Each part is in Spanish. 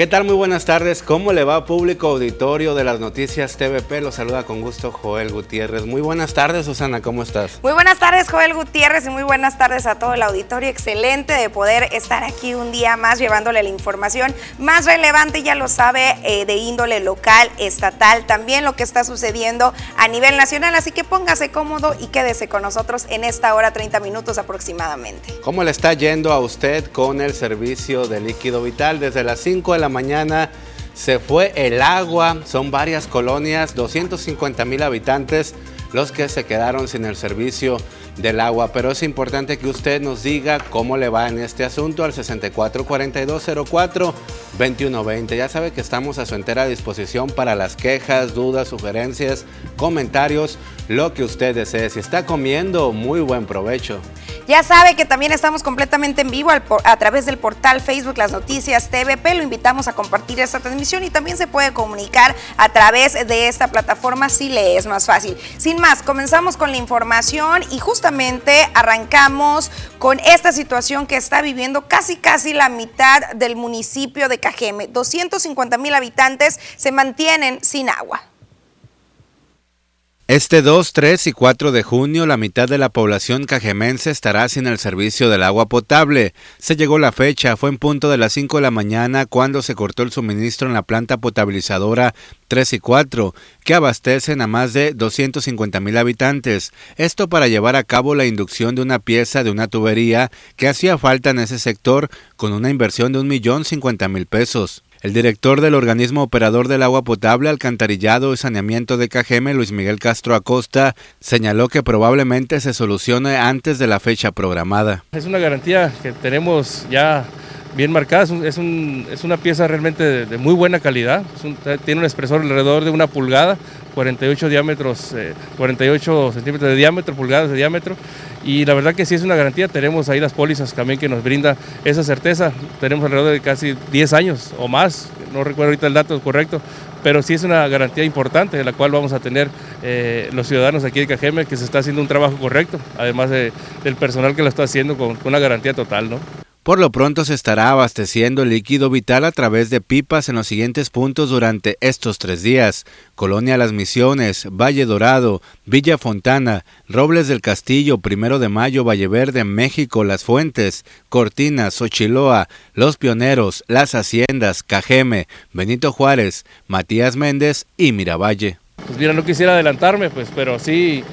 ¿Qué tal? Muy buenas tardes. ¿Cómo le va público auditorio de las noticias TVP? Lo saluda con gusto Joel Gutiérrez. Muy buenas tardes, Susana, ¿cómo estás? Muy buenas tardes, Joel Gutiérrez, y muy buenas tardes a todo el auditorio. Excelente de poder estar aquí un día más llevándole la información más relevante, ya lo sabe, eh, de índole local, estatal, también lo que está sucediendo a nivel nacional. Así que póngase cómodo y quédese con nosotros en esta hora, 30 minutos aproximadamente. ¿Cómo le está yendo a usted con el servicio de líquido vital desde las 5 de la mañana se fue el agua, son varias colonias, 250 mil habitantes los que se quedaron sin el servicio del agua, pero es importante que usted nos diga cómo le va en este asunto al 644204-2120. Ya sabe que estamos a su entera disposición para las quejas, dudas, sugerencias, comentarios, lo que usted desee. Si está comiendo, muy buen provecho. Ya sabe que también estamos completamente en vivo a través del portal Facebook Las Noticias TVP. Lo invitamos a compartir esta transmisión y también se puede comunicar a través de esta plataforma si le es más fácil. Sin más, comenzamos con la información y justamente arrancamos con esta situación que está viviendo casi casi la mitad del municipio de Cajeme. 250 mil habitantes se mantienen sin agua. Este 2, 3 y 4 de junio la mitad de la población cajemense estará sin el servicio del agua potable. Se llegó la fecha, fue en punto de las 5 de la mañana cuando se cortó el suministro en la planta potabilizadora 3 y 4, que abastecen a más de 250 mil habitantes. Esto para llevar a cabo la inducción de una pieza de una tubería que hacía falta en ese sector con una inversión de 1.050.000 pesos. El director del organismo operador del agua potable, alcantarillado y saneamiento de Cajeme, Luis Miguel Castro Acosta, señaló que probablemente se solucione antes de la fecha programada. Es una garantía que tenemos ya bien marcada, es, una pieza realmente de, muy buena calidad, tiene un espesor alrededor de una pulgada, 48 diámetros, 48 eh, centímetros de diámetro, pulgadas de diámetro, y la verdad que sí es una garantía, tenemos ahí las pólizas también que nos brinda esa certeza, tenemos alrededor de casi 10 años o más, no recuerdo ahorita el dato correcto, pero sí es una garantía importante de la cual vamos a tener eh, los ciudadanos aquí de Cajeme que se está haciendo un trabajo correcto, además del personal que lo está haciendo con, con una garantía total, ¿no? Por lo pronto se estará abasteciendo el líquido vital a través de pipas en los siguientes puntos durante estos tres días. Colonia Las Misiones, Valle Dorado, Villa Fontana, Robles del Castillo, Primero de Mayo, Valle Verde, México, Las Fuentes, Cortina, Xochiloa, Los Pioneros, Las Haciendas, Cajeme, Benito Juárez, Matías Méndez y Miravalle. Pues mira, no quisiera adelantarme, pues, pero sí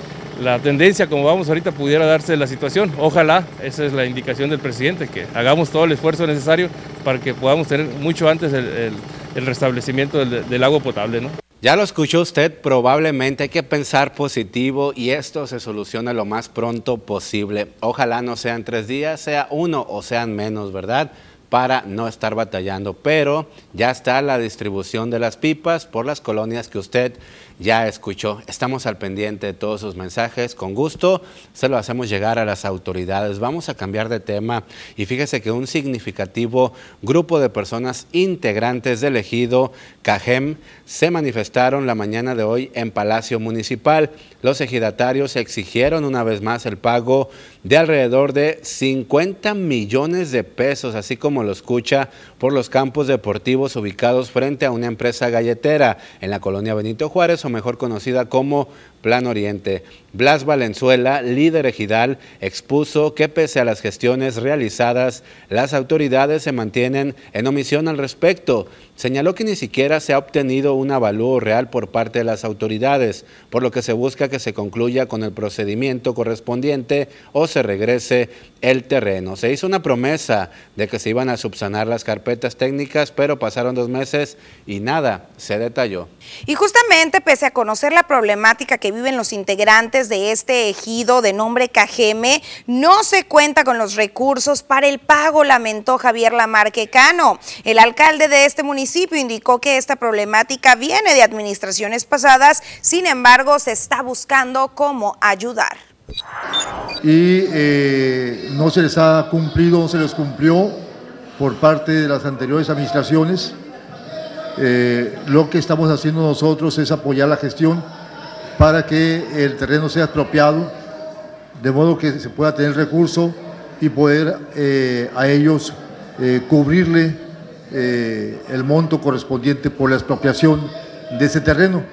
la tendencia como vamos ahorita pudiera darse la situación. Ojalá, esa es la indicación del presidente, que hagamos todo el esfuerzo necesario para que podamos tener mucho antes el, restablecimiento del, del, agua potable. ¿no? Ya lo escuchó usted, probablemente hay que pensar positivo y esto se soluciona lo más pronto posible. Ojalá no sean tres días, sea uno o sean menos, ¿verdad? para no estar batallando, pero ya está la distribución de las pipas por las colonias que usted ya escuchó. Estamos al pendiente de todos sus mensajes. Con gusto se lo hacemos llegar a las autoridades. Vamos a cambiar de tema y fíjese que un significativo grupo de personas integrantes del ejido Cajem se manifestaron la mañana de hoy en Palacio Municipal. Los ejidatarios exigieron una vez más el pago de alrededor de 50 millones de pesos, así como lo escucha, por los campos deportivos ubicados frente a una empresa galletera en la colonia Benito Juárez mejor conocida como Plan Oriente. Blas Valenzuela, líder ejidal, expuso que pese a las gestiones realizadas, las autoridades se mantienen en omisión al respecto. Señaló que ni siquiera se ha obtenido un avalúo real por parte de las autoridades, por lo que se busca que se concluya con el procedimiento correspondiente o se regrese el terreno. Se hizo una promesa de que se iban a subsanar las carpetas técnicas, pero pasaron dos meses y nada se detalló. Y justamente pese a conocer la problemática que viven los integrantes de este ejido de nombre Cajeme, no se cuenta con los recursos para el pago, lamentó Javier Lamarque Cano. El alcalde de este municipio indicó que esta problemática viene de administraciones pasadas, sin embargo se está buscando cómo ayudar. Y eh, no se les ha cumplido, no se les cumplió por parte de las anteriores administraciones. Eh, lo que estamos haciendo nosotros es apoyar la gestión para que el terreno sea expropiado, de modo que se pueda tener recurso y poder eh, a ellos cubrirle eh, el monto correspondiente por la expropiación de ese terreno.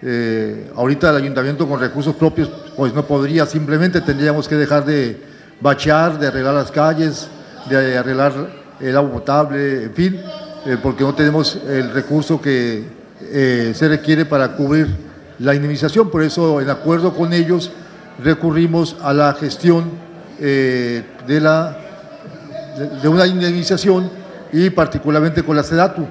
Eh, ahorita el ayuntamiento con recursos propios pues no podría, simplemente tendríamos que dejar de bachear, de arreglar las calles, de arreglar el agua potable, en fin, eh, porque no tenemos el recurso que se requiere para cubrir la indemnización. Por eso, en acuerdo con ellos, recurrimos a la gestión de, la, de una indemnización y particularmente con la SEDATU.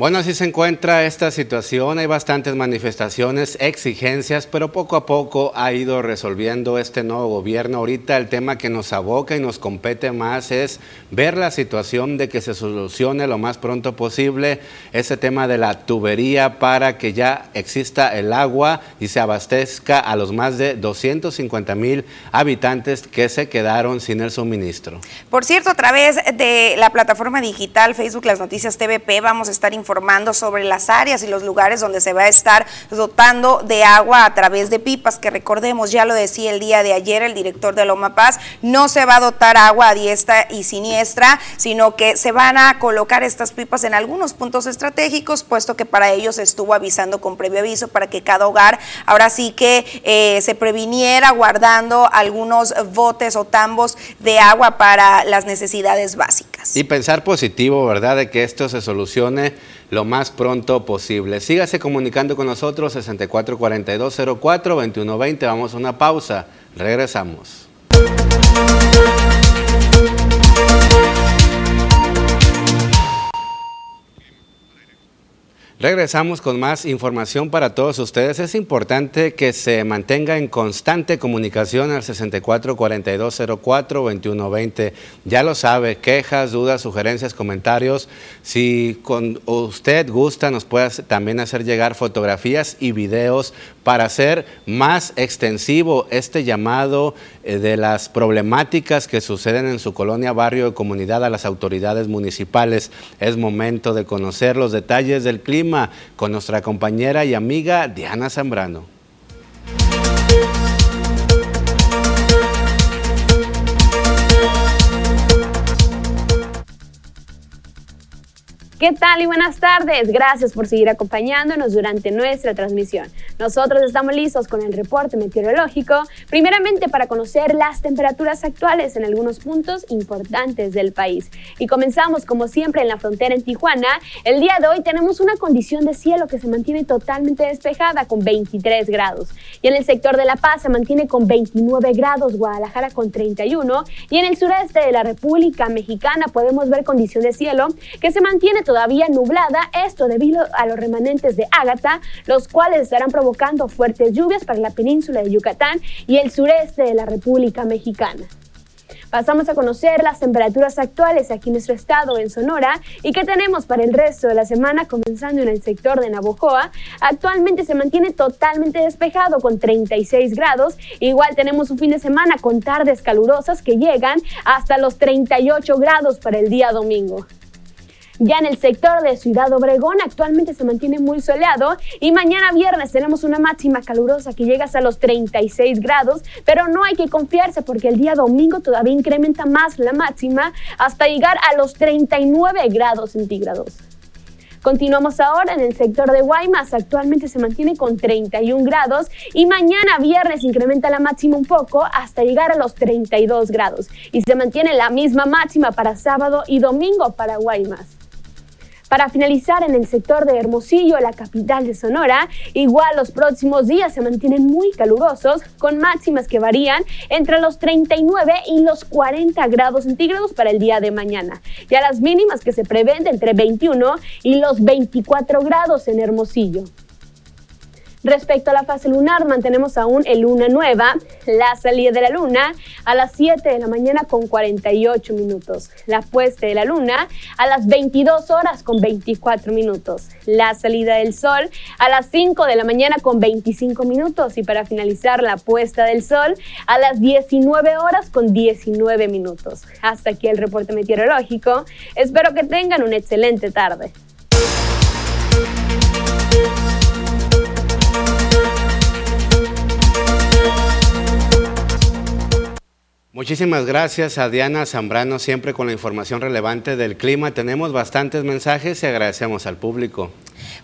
Bueno, así se encuentra esta situación. Hay bastantes manifestaciones, exigencias, pero poco a poco ha ido resolviendo este nuevo gobierno. Ahorita el tema que nos aboca y nos compete más es ver la situación de que se solucione lo más pronto posible ese tema de la tubería para que ya exista el agua y se abastezca a los más de 250 mil habitantes que se quedaron sin el suministro. Por cierto, a través de la plataforma digital Facebook Las Noticias TVP vamos a estar informando informando sobre las áreas y los lugares donde se va a estar dotando de agua a través de pipas, que recordemos, ya lo decía el día de ayer el director de Loma Paz, no se va a dotar agua a diestra y siniestra, sino que se van a colocar estas pipas en algunos puntos estratégicos, puesto que para ellos estuvo avisando con previo aviso para que cada hogar ahora sí que eh, se previniera guardando algunos botes o tambos de agua para las necesidades básicas. Y pensar positivo, ¿verdad? De que esto se solucione lo más pronto posible. Sígase comunicando con nosotros 644204 2120. Vamos a una pausa. Regresamos. Regresamos con más información para todos ustedes. Es importante que se mantenga en constante comunicación al 644204-2120. Ya lo sabe, quejas, dudas, sugerencias, comentarios. Si con usted gusta, nos puede también hacer llegar fotografías y videos para hacer más extensivo este llamado eh, de las problemáticas que suceden en su colonia, barrio y comunidad a las autoridades municipales. Es momento de conocer los detalles del clima con nuestra compañera y amiga Diana Zambrano. ¿Qué tal y buenas tardes? Gracias por seguir acompañándonos durante nuestra transmisión. Nosotros estamos listos con el reporte meteorológico, primeramente para conocer las temperaturas actuales en algunos puntos importantes del país. Y comenzamos como siempre en la frontera en Tijuana. El día de hoy tenemos una condición de cielo que se mantiene totalmente despejada con 23 grados. Y en el sector de La Paz se mantiene con 29 grados, Guadalajara con 31 y en el sureste de la República Mexicana podemos ver condición de cielo que se mantiene todavía nublada, esto debido a los remanentes de Ágata, los cuales estarán provocando fuertes lluvias para la península de Yucatán y el sureste de la República Mexicana. Pasamos a conocer las temperaturas actuales aquí en nuestro estado, en Sonora, y qué tenemos para el resto de la semana, comenzando en el sector de Navojoa. Actualmente se mantiene totalmente despejado con 36 grados. Igual tenemos un fin de semana con tardes calurosas que llegan hasta los 38 grados para el día domingo. Ya en el sector de Ciudad Obregón actualmente se mantiene muy soleado y mañana viernes tenemos una máxima calurosa que llega hasta los 36 grados, pero no hay que confiarse porque el día domingo todavía incrementa más la máxima hasta llegar a los 39 grados centígrados. Continuamos ahora en el sector de Guaymas. Actualmente se mantiene con 31 grados y mañana viernes incrementa la máxima un poco hasta llegar a los 32 grados. Y se mantiene la misma máxima para sábado y domingo para Guaymas. Para finalizar, en el sector de Hermosillo, la capital de Sonora, igual los próximos días se mantienen muy calurosos, con máximas que varían entre los 39 y los 40 grados centígrados para el día de mañana. Ya las mínimas que se prevén entre 21 y los 24 grados en Hermosillo. Respecto a la fase lunar, mantenemos aún el luna nueva, la salida de la luna a las 7 de la mañana con 48 minutos, la puesta de la luna a las 22 horas con 24 minutos, la salida del sol a las 5 de la mañana con 25 minutos y para finalizar la puesta del sol a las 19 horas con 19 minutos. Hasta aquí el reporte meteorológico. Espero que tengan una excelente tarde. Muchísimas gracias a Diana Zambrano, siempre con la información relevante del clima. Tenemos bastantes mensajes y agradecemos al público.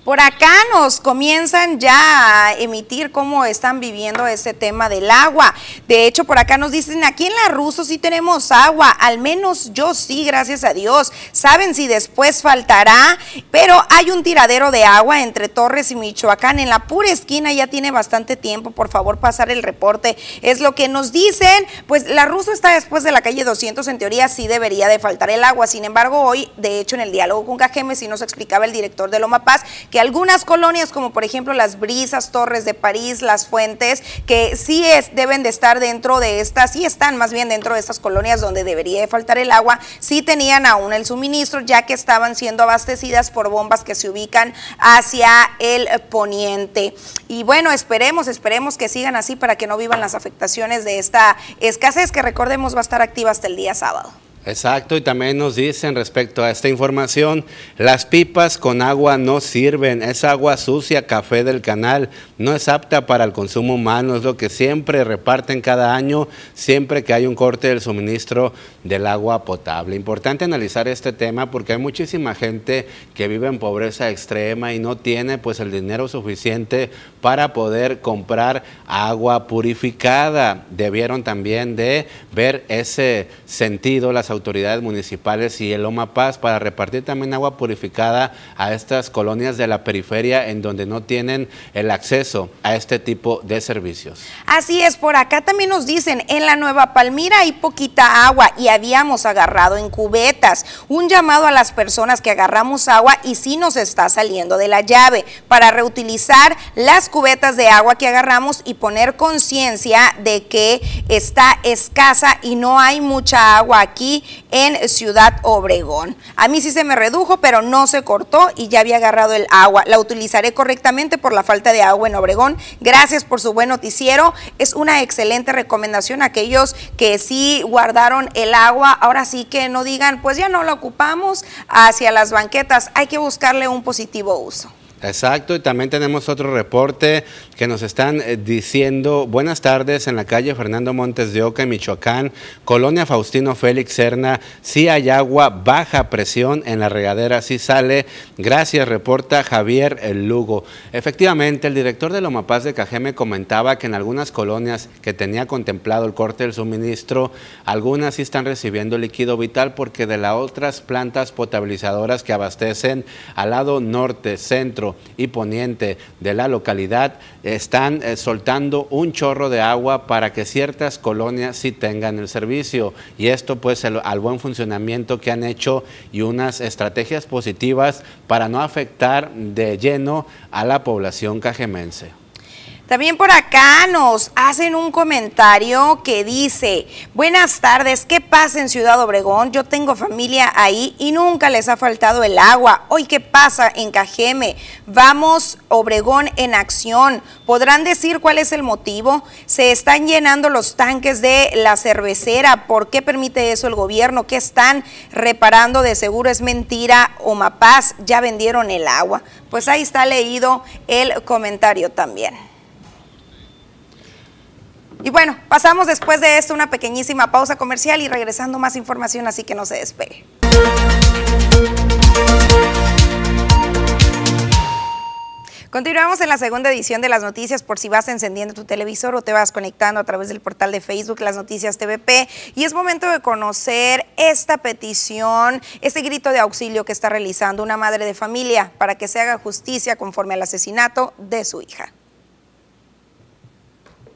Por acá nos comienzan ya a emitir cómo están viviendo este tema del agua. De hecho, por acá nos dicen, aquí en La Ruso sí tenemos agua, al menos yo sí, gracias a Dios. Saben si después faltará, pero hay un tiradero de agua entre Torres y Michoacán. En la pura esquina ya tiene bastante tiempo, por favor pasar el reporte. Es lo que nos dicen, pues La Ruso está después de la calle 200, en teoría sí debería de faltar el agua. Sin embargo, hoy, de hecho, en el diálogo con Cajeme, sí nos explicaba el director de Loma Paz que algunas colonias, como por ejemplo las Brisas, Torres de París, Las Fuentes, que sí es, deben de estar dentro de estas, sí están más bien dentro de estas colonias donde debería de faltar el agua, sí tenían aún el suministro, ya que estaban siendo abastecidas por bombas que se ubican hacia el poniente. Y bueno, esperemos, esperemos que sigan así para que no vivan las afectaciones de esta escasez que recordemos va a estar activa hasta el día sábado. Exacto, y también nos dicen respecto a esta información, las pipas con agua no sirven, es agua sucia, café del canal, no es apta para el consumo humano, es lo que siempre reparten cada año, siempre que hay un corte del suministro del agua potable. Importante analizar este tema porque hay muchísima gente que vive en pobreza extrema y no tiene pues el dinero suficiente para poder comprar agua purificada. Debieron también de ver ese sentido las municipales y el Loma Paz para repartir también agua purificada a estas colonias de la periferia en donde no tienen el acceso a este tipo de servicios. Así es, por acá también nos dicen, en la Nueva Palmira hay poquita agua y habíamos agarrado en cubetas. Un llamado a las personas que agarramos agua y si nos está saliendo de la llave para reutilizar las cubetas de agua que agarramos y poner conciencia de que está escasa y no hay mucha agua aquí en Ciudad Obregón. A mí sí se me redujo, pero no se cortó y ya había agarrado el agua. La utilizaré correctamente por la falta de agua en Obregón. Gracias por su buen noticiero. Es una excelente recomendación a aquellos que sí guardaron el agua. Ahora sí que no digan, pues ya no la ocupamos hacia las banquetas. Hay que buscarle un positivo uso. Exacto, y también tenemos otro reporte que nos están eh, diciendo, buenas tardes, en la calle Fernando Montes de Oca, en Michoacán, Colonia Faustino Félix Serna, sí hay agua, baja presión en la regadera, sí sale, gracias, reporta Javier Lugo. Efectivamente, el director de Lomapaz de Cajeme comentaba que en algunas colonias que tenía contemplado el corte del suministro, algunas sí están recibiendo líquido vital porque de las otras plantas potabilizadoras que abastecen al lado norte, centro, y poniente de la localidad están eh, soltando un chorro de agua para que ciertas colonias sí tengan el servicio. Y esto pues al buen funcionamiento que han hecho y unas estrategias positivas para no afectar de lleno a la población cajemense. También por acá nos hacen un comentario que dice, buenas tardes, ¿qué pasa en Ciudad Obregón? Yo tengo familia ahí y nunca les ha faltado el agua. Hoy, ¿qué pasa en Cajeme? Vamos, Obregón en acción. ¿Podrán decir cuál es el motivo? Se están llenando los tanques de la cervecera. ¿Por qué permite eso el gobierno? ¿Qué están reparando? De seguro es mentira. o Mapaz ya vendieron el agua. Pues ahí está leído el comentario también. Y bueno, pasamos después de esto una pequeñísima pausa comercial y regresando más información, así que no se despegue. Continuamos en la segunda edición de las noticias por si vas encendiendo tu televisor o te vas conectando a través del portal de Facebook Las Noticias TVP y es momento de conocer esta petición, este grito de auxilio que está realizando una madre de familia para que se haga justicia conforme al asesinato de su hija.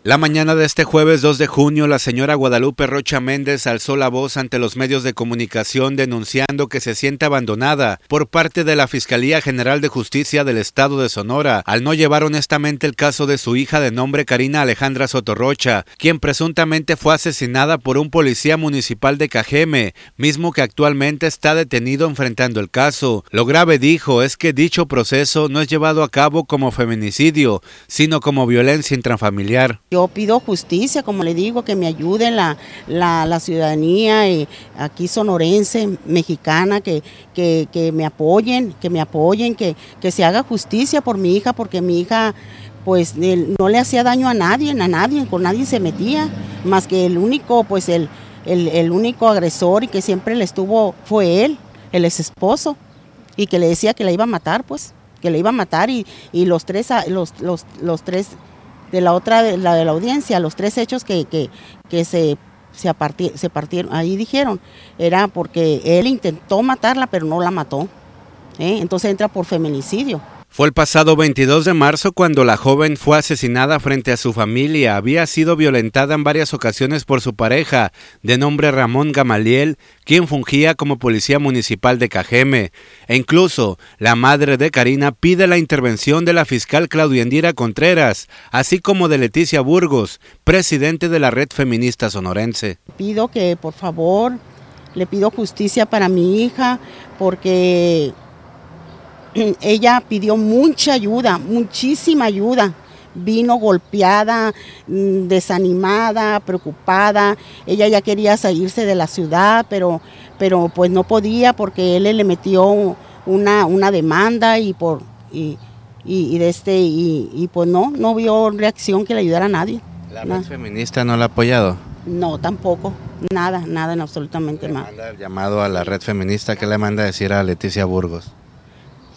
La mañana de este jueves 2 de junio, la señora Guadalupe Rocha Méndez alzó la voz ante los medios de comunicación denunciando que se siente abandonada por parte de la Fiscalía General de Justicia del Estado de Sonora al no llevar honestamente el caso de su hija de nombre Karina Alejandra Sotorrocha, quien presuntamente fue asesinada por un policía municipal de Cajeme, mismo que actualmente está detenido enfrentando el caso. Lo grave dijo es que dicho proceso no es llevado a cabo como feminicidio, sino como violencia intrafamiliar. Yo pido justicia, como le digo, que me ayude la, la, ciudadanía y aquí sonorense, mexicana, que, que, me apoyen, que me apoyen, que, que se haga justicia por mi hija, porque mi hija pues no le hacía daño a nadie, a nadie, con nadie se metía, más que el único, pues el, el, único agresor y que siempre le estuvo fue él, el ex esposo, y que le decía que la iba a matar, pues, que le iba a matar y, y los tres, los, los, los tres de la otra, la de la audiencia, los tres hechos que, que, que se se, se partieron, ahí dijeron, era porque él intentó matarla, pero no la mató. ¿eh? Entonces entra por feminicidio. Fue el pasado 22 de marzo cuando la joven fue asesinada frente a su familia. Había sido violentada en varias ocasiones por su pareja, de nombre Ramón Gamaliel, quien fungía como policía municipal de Cajeme. E incluso la madre de Karina pide la intervención de la fiscal Claudia Endira Contreras, así como de Leticia Burgos, presidente de la red feminista sonorense. Pido que por favor le pido justicia para mi hija porque ella pidió mucha ayuda, muchísima ayuda. Vino golpeada, mm, desanimada, preocupada. Ella ya quería salirse de la ciudad, pero, pero pues no podía porque él le metió una, una demanda y por y, de este y, pues no, no vio reacción que le ayudara a nadie. ¿La red feminista no la ha apoyado? No, tampoco. Nada, nada en absolutamente nada. Manda el llamado a la red feminista, ¿qué le manda a decir a Leticia Burgos?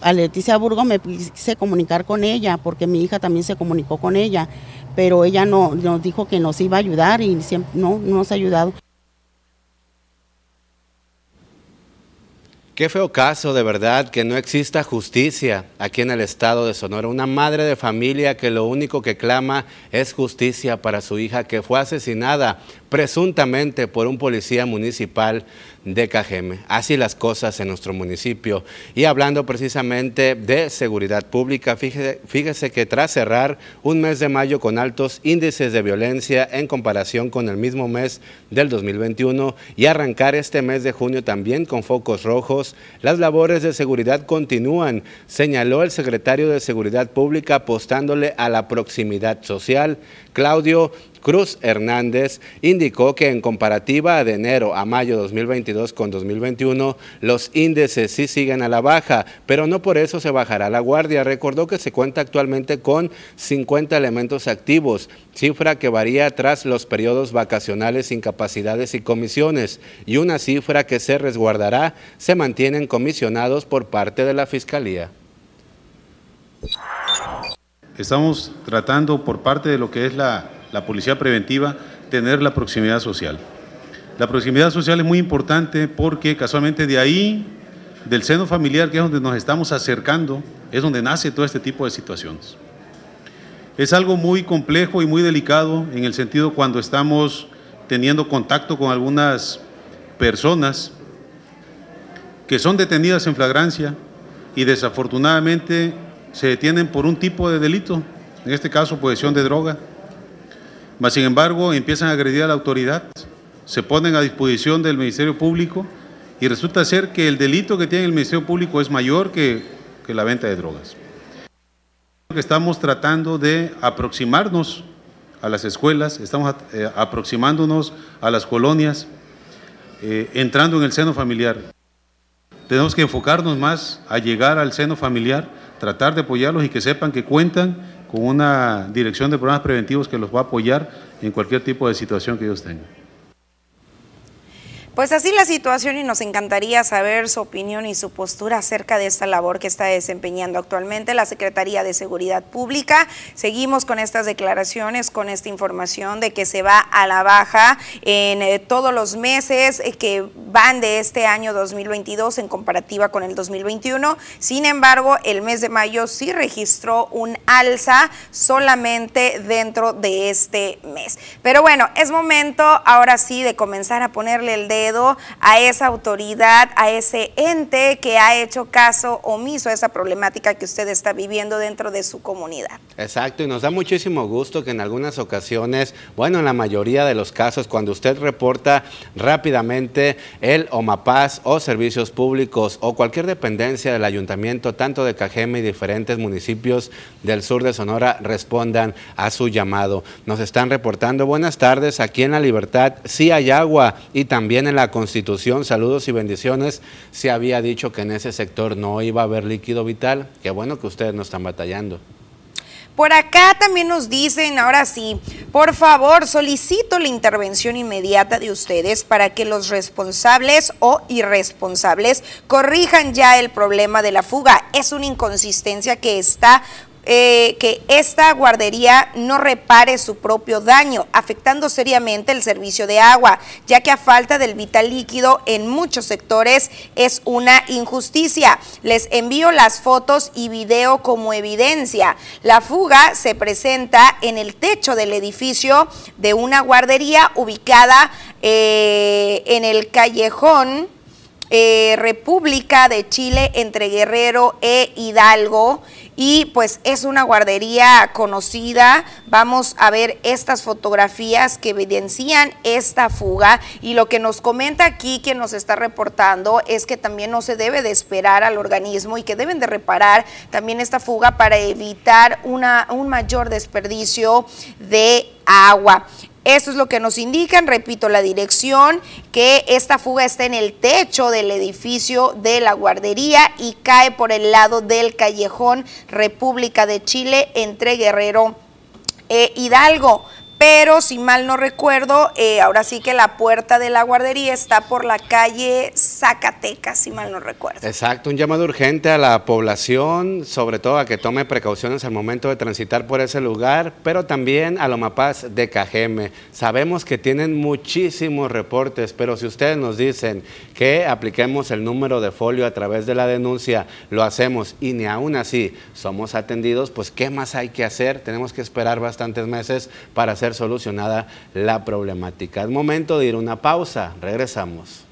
A Leticia Burgos me quise comunicar con ella, porque mi hija también se comunicó con ella, pero ella no nos dijo que nos iba a ayudar y siempre, no, no nos ha ayudado. Qué feo caso, de verdad, que no exista justicia aquí en el estado de Sonora. Una madre de familia que lo único que clama es justicia para su hija que fue asesinada presuntamente por un policía municipal de Cajeme. Así las cosas en nuestro municipio. Y hablando precisamente de seguridad pública, fíjese, que tras cerrar un mes de mayo con altos índices de violencia en comparación con el mismo mes del 2021 y arrancar este mes de junio también con focos rojos, las labores de seguridad continúan, señaló el secretario de Seguridad Pública apostándole a la proximidad social. Claudio Cruz Hernández indicó que en comparativa de enero a mayo 2022 con 2021, los índices sí siguen a la baja, pero no por eso se bajará la guardia. Recordó que se cuenta actualmente con 50 elementos activos, cifra que varía tras los periodos vacacionales, incapacidades y comisiones, y una cifra que se resguardará se mantienen comisionados por parte de la Fiscalía. Estamos tratando por parte de lo que es la la policía preventiva, tener la proximidad social. La proximidad social es muy importante porque casualmente de ahí, del seno familiar, que es donde nos estamos acercando, es donde nace todo este tipo de situaciones. Es algo muy complejo y muy delicado en el sentido cuando estamos teniendo contacto con algunas personas que son detenidas en flagrancia y desafortunadamente se detienen por un tipo de delito, en este caso posesión de droga, mas, sin embargo, empiezan a agredir a la autoridad, se ponen a disposición del Ministerio Público y resulta ser que el delito que tiene el Ministerio Público es mayor que, la venta de drogas. Estamos tratando de aproximarnos a las escuelas, estamos eh, aproximándonos a las colonias, eh, entrando en el seno familiar. Tenemos que enfocarnos más a llegar al seno familiar, tratar de apoyarlos y que sepan que cuentan con una dirección de programas preventivos que los va a apoyar en cualquier tipo de situación que ellos tengan. Pues así la situación y nos encantaría saber su opinión y su postura acerca de esta labor que está desempeñando actualmente la Secretaría de Seguridad Pública. Seguimos con estas declaraciones, con esta información de que se va a la baja en eh, todos los meses eh, que van de este año 2022 en comparativa con el 2021. Sin embargo, el mes de mayo sí registró un alza solamente dentro de este mes. Pero bueno, es momento ahora sí de comenzar a ponerle el dedo a esa autoridad, a ese ente que ha hecho caso omiso a esa problemática que usted está viviendo dentro de su comunidad. Exacto, y nos da muchísimo gusto que en algunas ocasiones, bueno, en la mayoría de los casos, cuando usted reporta rápidamente el OMAPAS o servicios públicos o cualquier dependencia del ayuntamiento, tanto de Cajeme y diferentes municipios del sur de Sonora, respondan a su llamado. Nos están reportando buenas tardes aquí en La Libertad, sí hay agua y también en la Constitución, saludos y bendiciones, se había dicho que en ese sector no iba a haber líquido vital. Qué bueno que ustedes no están batallando. Por acá también nos dicen, ahora sí, por favor, solicito la intervención inmediata de ustedes para que los responsables o irresponsables corrijan ya el problema de la fuga. Es una inconsistencia que está eh, que esta guardería no repare su propio daño, afectando seriamente el servicio de agua, ya que a falta del vital líquido en muchos sectores es una injusticia. Les envío las fotos y video como evidencia. La fuga se presenta en el techo del edificio de una guardería ubicada eh, en el callejón. Eh, República de Chile entre Guerrero e Hidalgo y pues es una guardería conocida. Vamos a ver estas fotografías que evidencian esta fuga y lo que nos comenta aquí quien nos está reportando es que también no se debe de esperar al organismo y que deben de reparar también esta fuga para evitar un mayor desperdicio de agua. Esto es lo que nos indican, repito, la dirección, que esta fuga está en el techo del edificio de la guardería y cae por el lado del callejón República de Chile entre Guerrero e Hidalgo pero si mal no recuerdo, eh, ahora sí que la puerta de la guardería está por la calle Zacatecas, si mal no recuerdo. Exacto, un llamado urgente a la población, sobre todo a que tome precauciones al momento de transitar por ese lugar, pero también a Lomapaz de Cajeme. Sabemos que tienen muchísimos reportes, pero si ustedes nos dicen que apliquemos el número de folio a través de la denuncia, lo hacemos y ni aún así somos atendidos, pues ¿qué más hay que hacer? Tenemos que esperar bastantes meses para hacer solucionada la problemática. Es momento de ir a una pausa. Regresamos.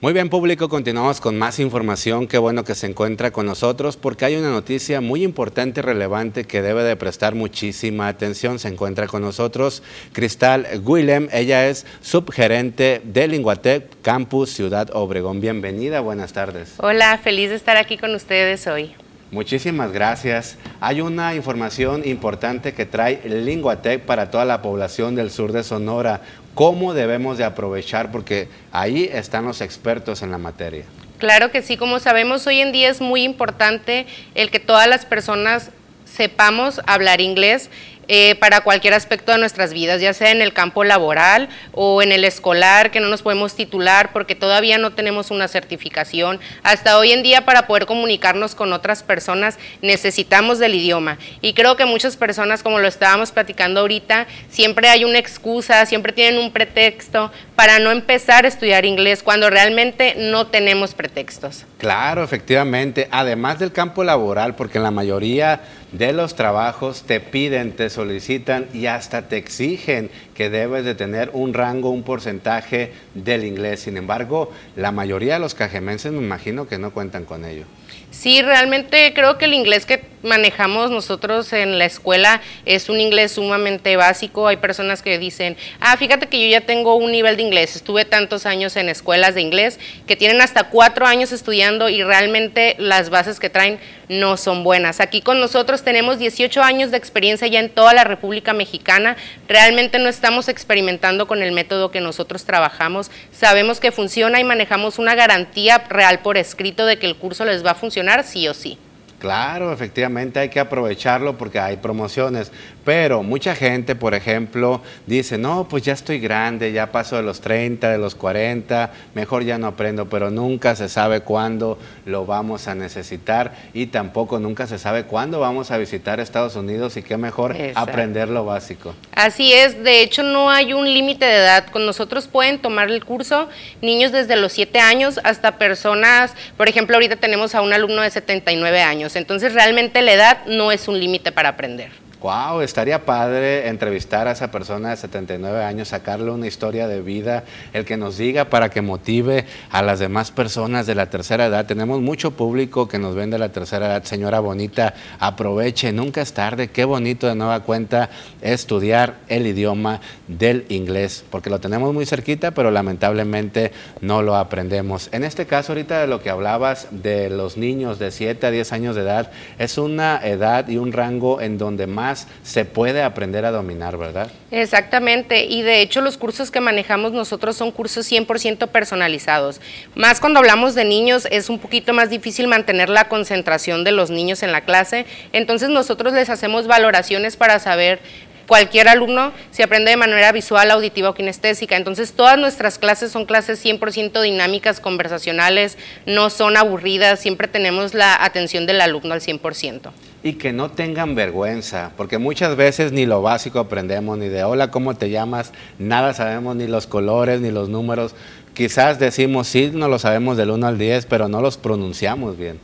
Muy bien público, continuamos con más información. Qué bueno que se encuentra con nosotros porque hay una noticia muy importante y relevante que debe de prestar muchísima atención. Se encuentra con nosotros Cristal Willem. Ella es subgerente de Linguatec Campus Ciudad Obregón. Bienvenida, buenas tardes. Hola, feliz de estar aquí con ustedes hoy. Muchísimas gracias. Hay una información importante que trae Linguatec para toda la población del sur de Sonora cómo debemos de aprovechar, porque ahí están los expertos en la materia. Claro que sí, como sabemos, hoy en día es muy importante el que todas las personas sepamos hablar inglés eh, para cualquier aspecto de nuestras vidas, ya sea en el campo laboral o en el escolar, que no nos podemos titular porque todavía no tenemos una certificación. Hasta hoy en día para poder comunicarnos con otras personas necesitamos del idioma. Y creo que muchas personas, como lo estábamos platicando ahorita, siempre hay una excusa, siempre tienen un pretexto para no empezar a estudiar inglés cuando realmente no tenemos pretextos. Claro, efectivamente. Además del campo laboral, porque en la mayoría de los trabajos te piden, te solicitan y hasta te exigen que debes de tener un rango, un porcentaje del inglés. Sin embargo, la mayoría de los cajemenses me imagino que no cuentan con ello. Sí, realmente creo que el inglés que manejamos nosotros en la escuela es un inglés sumamente básico. Hay personas que dicen, ah, fíjate que yo ya tengo un nivel de inglés, estuve tantos años en escuelas de inglés que tienen hasta cuatro años estudiando y realmente las bases que traen no son buenas. Aquí con nosotros tenemos 18 años de experiencia ya en toda la República Mexicana. Realmente no estamos experimentando con el método que nosotros trabajamos. Sabemos que funciona y manejamos una garantía real por escrito de que el curso les va a funcionar sí o sí. Claro, efectivamente hay que aprovecharlo porque hay promociones, pero mucha gente, por ejemplo, dice, no, pues ya estoy grande, ya paso de los 30, de los 40, mejor ya no aprendo, pero nunca se sabe cuándo lo vamos a necesitar y tampoco nunca se sabe cuándo vamos a visitar Estados Unidos y qué mejor aprender lo básico. Así es, de hecho no hay un límite de edad, con nosotros pueden tomar el curso niños desde los 7 años hasta personas, por ejemplo, ahorita tenemos a un alumno de 79 años entonces realmente la edad no es un límite para aprender. Wow, estaría padre entrevistar a esa persona de 79 años, sacarle una historia de vida, el que nos diga para que motive a las demás personas de la tercera edad. Tenemos mucho público que nos ven de la tercera edad. Señora bonita, aproveche, nunca es tarde. Qué bonito de nueva cuenta estudiar el idioma del inglés, porque lo tenemos muy cerquita, pero lamentablemente no lo aprendemos. En este caso, ahorita de lo que hablabas de los niños de 7 a 10 años de edad, es una edad y un rango en donde más se puede aprender a dominar, ¿verdad? Exactamente, y de hecho los cursos que manejamos nosotros son cursos 100% personalizados. Más cuando hablamos de niños es un poquito más difícil mantener la concentración de los niños en la clase, entonces nosotros les hacemos valoraciones para saber cualquier alumno se aprende de manera visual, auditiva o kinestésica. Entonces, todas nuestras clases son clases 100% dinámicas, conversacionales, no son aburridas, siempre tenemos la atención del alumno al 100%. Y que no tengan vergüenza, porque muchas veces ni lo básico aprendemos, ni de hola, ¿cómo te llamas? Nada sabemos, ni los colores, ni los números. Quizás decimos sí, no lo sabemos del 1 al 10, pero no los pronunciamos bien.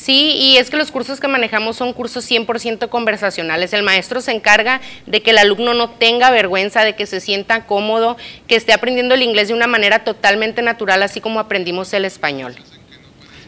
Sí, y es que los cursos que manejamos son cursos 100% conversacionales. El maestro se encarga de que el alumno no tenga vergüenza, de que se sienta cómodo, que esté aprendiendo el inglés de una manera totalmente natural, así como aprendimos el español.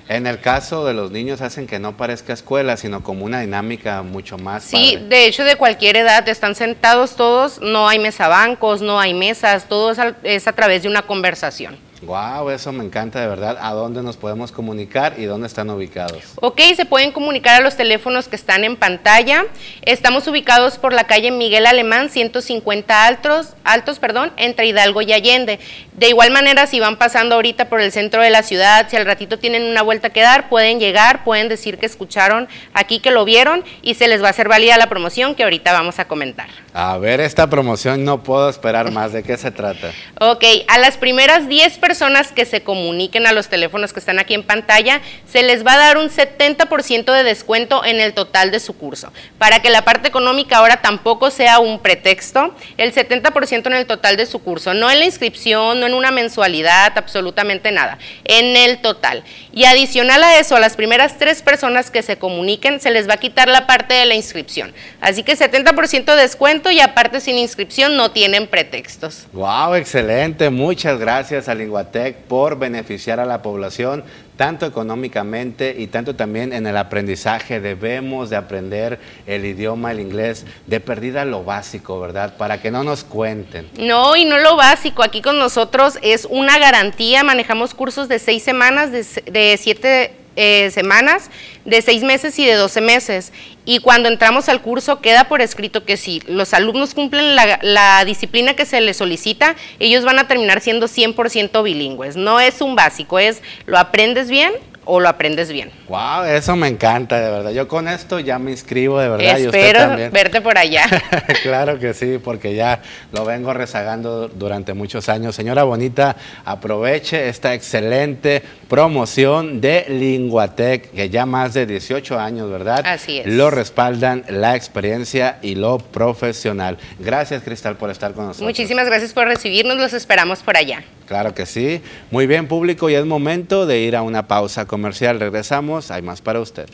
En el caso de los niños hacen que no parezca escuela, sino como una dinámica mucho más. Sí, de hecho de cualquier edad están sentados todos, no hay mesabancos, no hay mesas, todo es a través de una conversación. Wow, eso me encanta de verdad. ¿A dónde nos podemos comunicar y dónde están ubicados? Ok, se pueden comunicar a los teléfonos que están en pantalla. Estamos ubicados por la calle Miguel Alemán, 150 altos, altos, perdón, entre Hidalgo y Allende. De igual manera, si van pasando ahorita por el centro de la ciudad, si al ratito tienen una vuelta que dar, pueden llegar, pueden decir que escucharon aquí que lo vieron y se les va a hacer válida la promoción que ahorita vamos a comentar. A ver, esta promoción no puedo esperar más. ¿De qué se trata? Ok, a las primeras 10 personas personas que se comuniquen a los teléfonos que están aquí en pantalla, se les va a dar un 70% de descuento en el total de su curso. Para que la parte económica ahora tampoco sea un pretexto, el 70% en el total de su curso, no en la inscripción, no en una mensualidad, absolutamente nada, en el total. Y adicional a eso, a las primeras tres personas que se comuniquen, se les va a quitar la parte de la inscripción. Así que 70% de descuento y aparte sin inscripción no tienen pretextos. Wow, excelente. Muchas gracias a por beneficiar a la población tanto económicamente y tanto también en el aprendizaje. Debemos de aprender el idioma, el inglés, de perdida lo básico, ¿verdad? Para que no nos cuenten. No, y no lo básico. Aquí con nosotros es una garantía. Manejamos cursos de seis semanas, de, de siete eh, semanas, de seis meses y de doce meses. Y cuando entramos al curso queda por escrito que si los alumnos cumplen la, la disciplina que se les solicita, ellos van a terminar siendo 100% bilingües. No es un básico, es lo aprendes bien o lo aprendes bien. Wow, eso me encanta, de verdad. Yo con esto ya me inscribo, de verdad. Espero verte por allá. claro que sí, porque ya lo vengo rezagando durante muchos años. Señora Bonita, aproveche esta excelente promoción de Linguatec, que ya más de 18 años, ¿verdad? Así es. Lo respaldan la experiencia y lo profesional. Gracias, Cristal, por estar con nosotros. Muchísimas gracias por recibirnos, los esperamos por allá. Claro que sí. Muy bien, público, y es momento de ir a una pausa comercial. Regresamos, hay más para usted.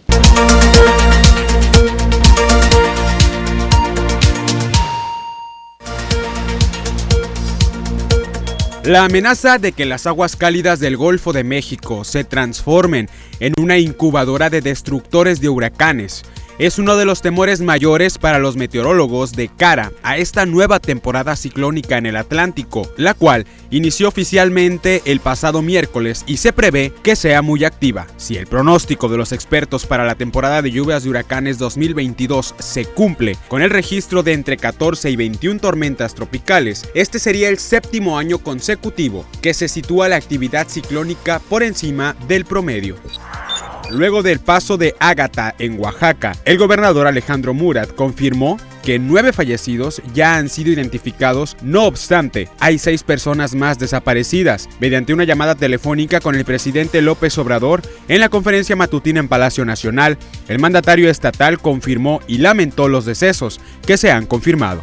La amenaza de que las aguas cálidas del Golfo de México se transformen en una incubadora de destructores de huracanes es uno de los temores mayores para los meteorólogos de cara a esta nueva temporada ciclónica en el Atlántico, la cual inició oficialmente el pasado miércoles y se prevé que sea muy activa. Si el pronóstico de los expertos para la temporada de lluvias de huracanes 2022 se cumple con el registro de entre 14 y 21 tormentas tropicales, este sería el séptimo año consecutivo que se sitúa la actividad ciclónica por encima del promedio. Luego del paso de Ágata en Oaxaca, el gobernador Alejandro Murat confirmó que nueve fallecidos ya han sido identificados, no obstante, hay seis personas más desaparecidas. Mediante una llamada telefónica con el presidente López Obrador en la conferencia matutina en Palacio Nacional, el mandatario estatal confirmó y lamentó los decesos que se han confirmado.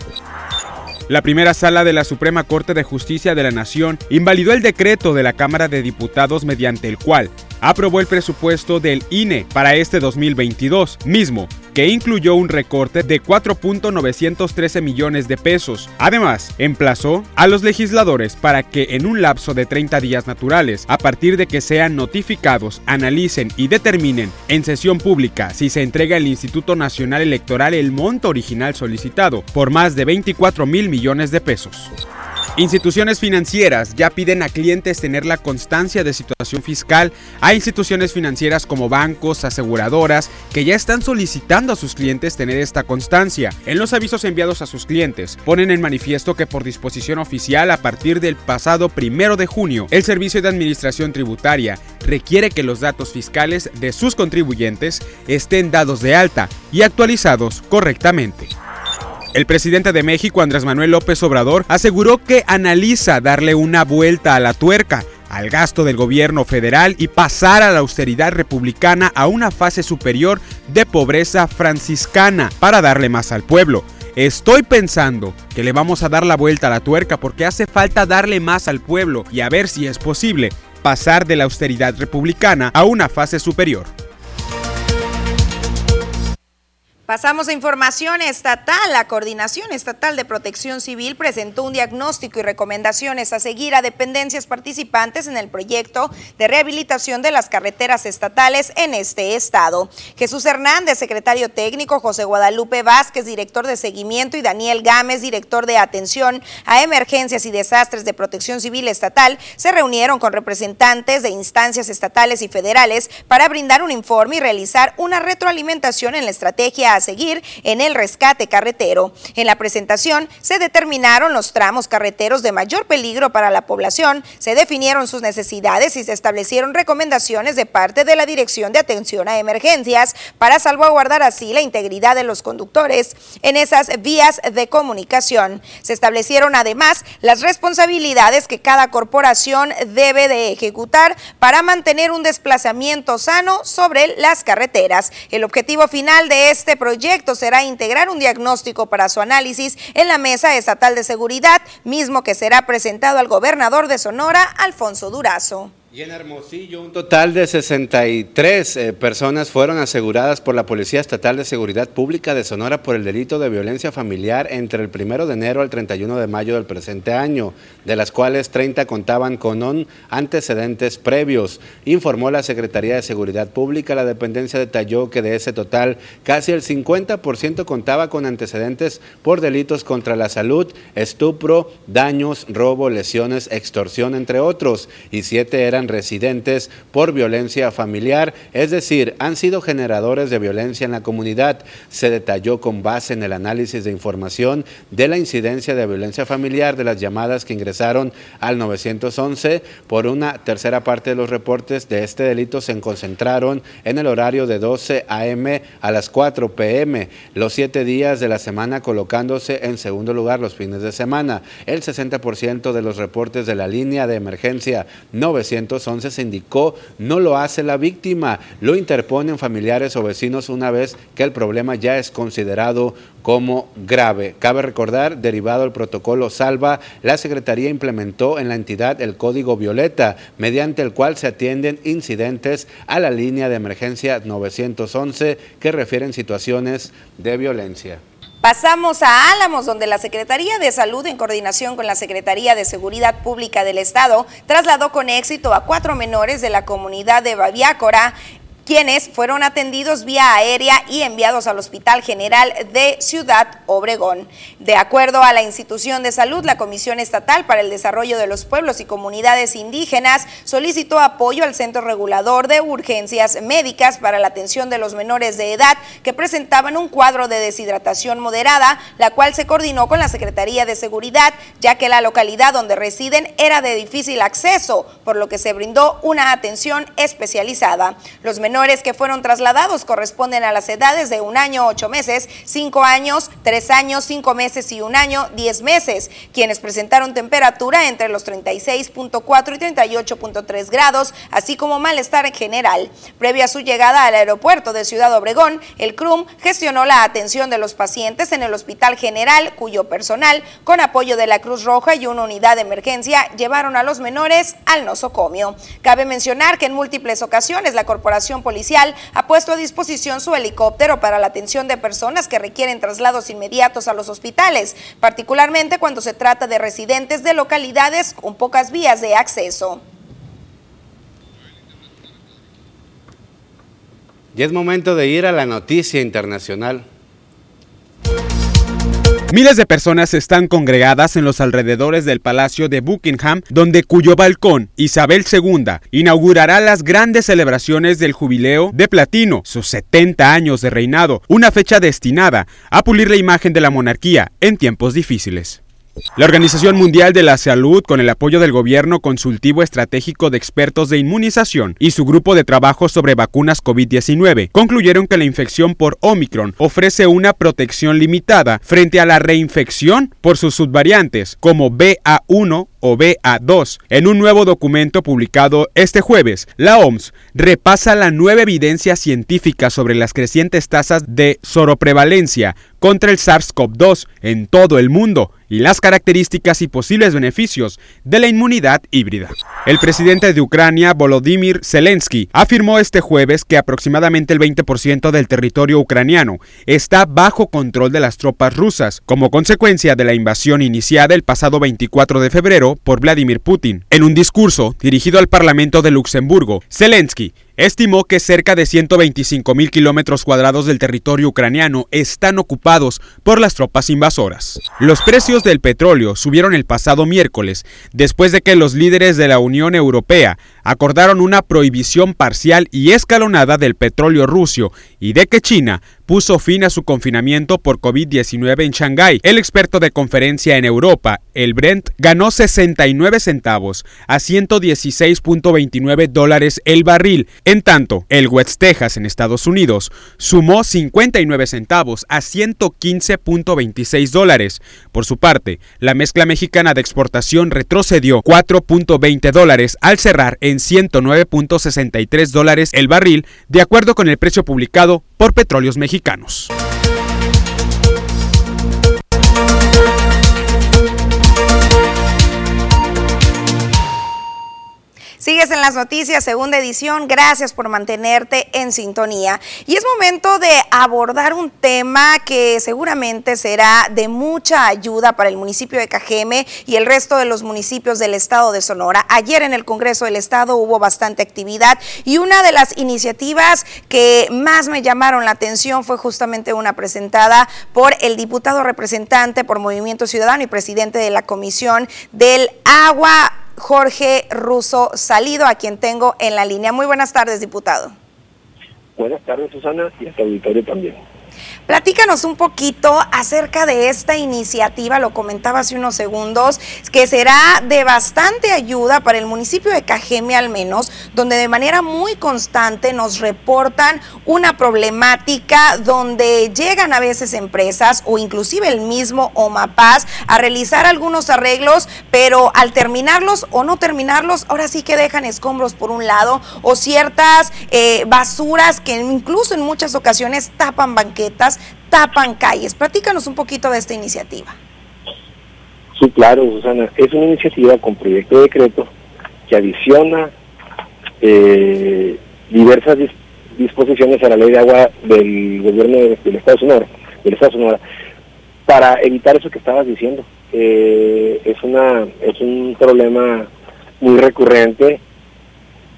La primera sala de la Suprema Corte de Justicia de la Nación invalidó el decreto de la Cámara de Diputados mediante el cual aprobó el presupuesto del INE para este 2022, mismo que incluyó un recorte de 4.913 millones de pesos. Además, emplazó a los legisladores para que en un lapso de 30 días naturales, a partir de que sean notificados, analicen y determinen en sesión pública si se entrega al Instituto Nacional Electoral el monto original solicitado por más de 24 mil millones de pesos. Instituciones financieras ya piden a clientes tener la constancia de situación fiscal. Hay instituciones financieras como bancos, aseguradoras, que ya están solicitando a sus clientes tener esta constancia. En los avisos enviados a sus clientes, ponen en manifiesto que por disposición oficial a partir del pasado primero de junio, el Servicio de Administración Tributaria requiere que los datos fiscales de sus contribuyentes estén dados de alta y actualizados correctamente. El presidente de México, Andrés Manuel López Obrador, aseguró que analiza darle una vuelta a la tuerca al gasto del gobierno federal y pasar a la austeridad republicana a una fase superior de pobreza franciscana para darle más al pueblo. Estoy pensando que le vamos a dar la vuelta a la tuerca porque hace falta darle más al pueblo y a ver si es posible pasar de la austeridad republicana a una fase superior. Pasamos a información estatal. La Coordinación Estatal de Protección Civil presentó un diagnóstico y recomendaciones a seguir a dependencias participantes en el proyecto de rehabilitación de las carreteras estatales en este estado. Jesús Hernández, secretario técnico, José Guadalupe Vázquez, director de seguimiento, y Daniel Gámez, director de atención a emergencias y desastres de protección civil estatal, se reunieron con representantes de instancias estatales y federales para brindar un informe y realizar una retroalimentación en la estrategia a seguir en el rescate carretero. En la presentación se determinaron los tramos carreteros de mayor peligro para la población, se definieron sus necesidades y se establecieron recomendaciones de parte de la Dirección de Atención a Emergencias para salvaguardar así la integridad de los conductores en esas vías de comunicación. Se establecieron además las responsabilidades que cada corporación debe de ejecutar para mantener un desplazamiento sano sobre las carreteras. El objetivo final de este proyecto será integrar un diagnóstico para su análisis en la Mesa Estatal de Seguridad, mismo que será presentado al gobernador de Sonora, Alfonso Durazo. Y en Hermosillo, un total de 63 eh, personas fueron aseguradas por la Policía Estatal de Seguridad Pública de Sonora por el delito de violencia familiar entre el 1 de enero al 31 de mayo del presente año, de las cuales 30 contaban con antecedentes previos. Informó la Secretaría de Seguridad Pública. La dependencia detalló que de ese total, casi el 50% contaba con antecedentes por delitos contra la salud, estupro, daños, robo, lesiones, extorsión, entre otros, y siete eran residentes por violencia familiar, es decir, han sido generadores de violencia en la comunidad. Se detalló con base en el análisis de información de la incidencia de violencia familiar de las llamadas que ingresaron al 911. Por una tercera parte de los reportes de este delito se concentraron en el horario de 12 a.m. a las 4 p.m., los siete días de la semana colocándose en segundo lugar los fines de semana. El 60% de los reportes de la línea de emergencia 911 se indicó no lo hace la víctima, lo interponen familiares o vecinos una vez que el problema ya es considerado como grave. Cabe recordar, derivado del protocolo Salva, la Secretaría implementó en la entidad el Código Violeta, mediante el cual se atienden incidentes a la línea de emergencia 911 que refieren situaciones de violencia. Pasamos a Álamos, donde la Secretaría de Salud, en coordinación con la Secretaría de Seguridad Pública del Estado, trasladó con éxito a cuatro menores de la comunidad de Babiácora quienes fueron atendidos vía aérea y enviados al Hospital General de Ciudad Obregón. De acuerdo a la institución de salud, la Comisión Estatal para el Desarrollo de los Pueblos y Comunidades Indígenas solicitó apoyo al Centro Regulador de Urgencias Médicas para la atención de los menores de edad que presentaban un cuadro de deshidratación moderada, la cual se coordinó con la Secretaría de Seguridad, ya que la localidad donde residen era de difícil acceso, por lo que se brindó una atención especializada. Los menores menores que fueron trasladados corresponden a las edades de un año, ocho meses, cinco años, tres años, cinco meses y un año, diez meses, quienes presentaron temperatura entre los 36.4 y 38.3 grados, así como malestar en general. Previo a su llegada al aeropuerto de Ciudad Obregón, el CRUM gestionó la atención de los pacientes en el Hospital General, cuyo personal, con apoyo de la Cruz Roja y una unidad de emergencia, llevaron a los menores al nosocomio. Cabe mencionar que en múltiples ocasiones la Corporación policial ha puesto a disposición su helicóptero para la atención de personas que requieren traslados inmediatos a los hospitales, particularmente cuando se trata de residentes de localidades con pocas vías de acceso. Y es momento de ir a la noticia internacional. Miles de personas están congregadas en los alrededores del Palacio de Buckingham, donde cuyo balcón Isabel II inaugurará las grandes celebraciones del jubileo de platino, sus 70 años de reinado, una fecha destinada a pulir la imagen de la monarquía en tiempos difíciles. La Organización Mundial de la Salud, con el apoyo del Gobierno Consultivo Estratégico de Expertos de Inmunización y su grupo de trabajo sobre vacunas COVID-19, concluyeron que la infección por Omicron ofrece una protección limitada frente a la reinfección por sus subvariantes, como BA1 o BA2. En un nuevo documento publicado este jueves, la OMS repasa la nueva evidencia científica sobre las crecientes tasas de soroprevalencia contra el SARS-CoV-2 en todo el mundo y las características y posibles beneficios de la inmunidad híbrida. El presidente de Ucrania, Volodymyr Zelensky, afirmó este jueves que aproximadamente el 20% del territorio ucraniano está bajo control de las tropas rusas, como consecuencia de la invasión iniciada el pasado 24 de febrero por Vladimir Putin. En un discurso dirigido al Parlamento de Luxemburgo, Zelensky estimó que cerca de 125 mil kilómetros cuadrados del territorio ucraniano están ocupados por las tropas invasoras. Los precios del petróleo subieron el pasado miércoles, después de que los líderes de la Unión Europea acordaron una prohibición parcial y escalonada del petróleo ruso y de que China puso fin a su confinamiento por COVID-19 en Shanghái. El experto de conferencia en Europa, el Brent, ganó 69 centavos a 116.29 dólares el barril. En tanto, el West Texas en Estados Unidos sumó 59 centavos a 115.26 dólares. Por su parte, la mezcla mexicana de exportación retrocedió 4.20 dólares al cerrar en 109.63 dólares el barril, de acuerdo con el precio publicado por Petróleos Mexicanos. Sigues en las noticias, segunda edición. Gracias por mantenerte en sintonía. Y es momento de abordar un tema que seguramente será de mucha ayuda para el municipio de Cajeme y el resto de los municipios del estado de Sonora. Ayer en el Congreso del Estado hubo bastante actividad y una de las iniciativas que más me llamaron la atención fue justamente una presentada por el diputado representante por Movimiento Ciudadano y presidente de la Comisión del Agua Jorge Russo Salido, a quien tengo en la línea. Muy buenas tardes, diputado. Buenas tardes, Susana, y a tu auditorio también. Platícanos un poquito acerca de esta iniciativa, lo comentaba hace unos segundos, que será de bastante ayuda para el municipio de Cajeme al menos, donde de manera muy constante nos reportan una problemática donde llegan a veces empresas o inclusive el mismo OMAPAS a realizar algunos arreglos, pero al terminarlos o no terminarlos, ahora sí que dejan escombros por un lado o ciertas eh, basuras que incluso en muchas ocasiones tapan banquetas tapan calles. Platícanos un poquito de esta iniciativa. Sí, claro, Susana. Es una iniciativa con proyecto de decreto que adiciona eh, diversas disposiciones a la ley de agua del gobierno del Estado de Sonora, del Estado Sonora, para evitar eso que estabas diciendo. Eh, es una es un problema muy recurrente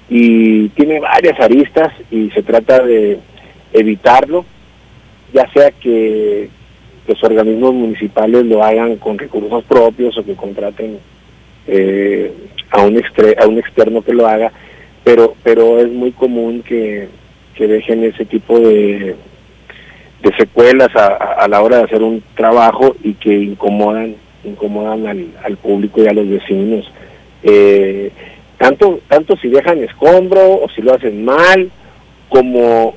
y tiene varias aristas y se trata de evitarlo ya sea que los organismos municipales lo hagan con recursos propios o que contraten eh, a, un a un externo que lo haga, pero, pero es muy común que, dejen ese tipo de, de secuelas a, la hora de hacer un trabajo y que incomodan incomodan al, público y a los vecinos. Eh, tanto, tanto si dejan escombro o si lo hacen mal, como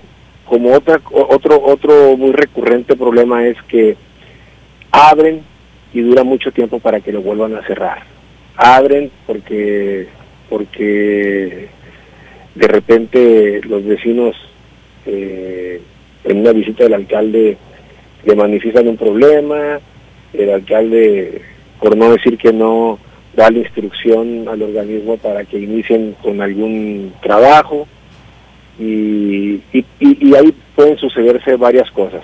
como otra, otro, otro muy recurrente problema es que abren y dura mucho tiempo para que lo vuelvan a cerrar. Abren porque, porque de repente los vecinos eh, en una visita del alcalde le manifiestan un problema, el alcalde, por no decir que no, da la instrucción al organismo para que inicien con algún trabajo, y, y, ahí pueden sucederse varias cosas,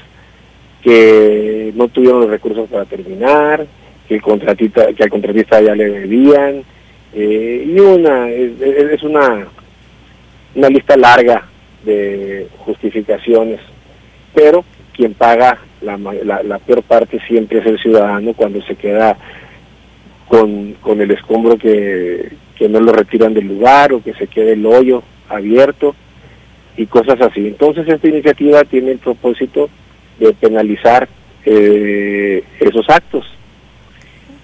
que no tuvieron los recursos para terminar, que el contratista, que al contratista ya le debían, eh, y una, es, una, una lista larga de justificaciones, pero quien paga la, la, peor parte siempre es el ciudadano cuando se queda con, con el escombro que, que no lo retiran del lugar o que se quede el hoyo abierto y cosas así. Entonces esta iniciativa tiene el propósito de penalizar eh, esos actos.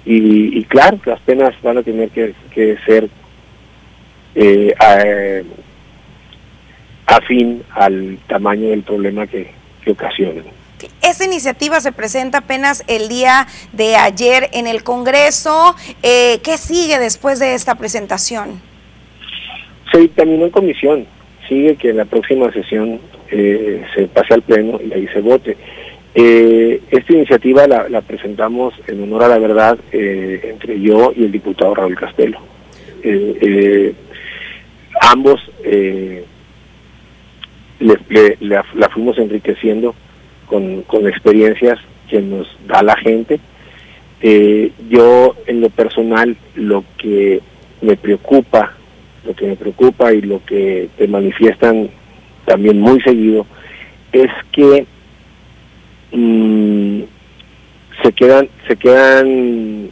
Y, claro, las penas van a tener que, ser eh, afín al tamaño del problema que, que ocasionan. Esta iniciativa se presenta apenas el día de ayer en el Congreso. Eh, ¿Qué sigue después de esta presentación? Se dictaminó en comisión. Sigue que en la próxima sesión eh, se pase al Pleno y ahí se vote. Eh, esta iniciativa la, presentamos en honor a la verdad entre yo y el diputado Raúl Castelo. ambos la fuimos enriqueciendo con, experiencias que nos da la gente. Eh, yo en lo personal lo que me preocupa, lo que me preocupa y lo que te manifiestan también muy seguido es que mm, se quedan se quedan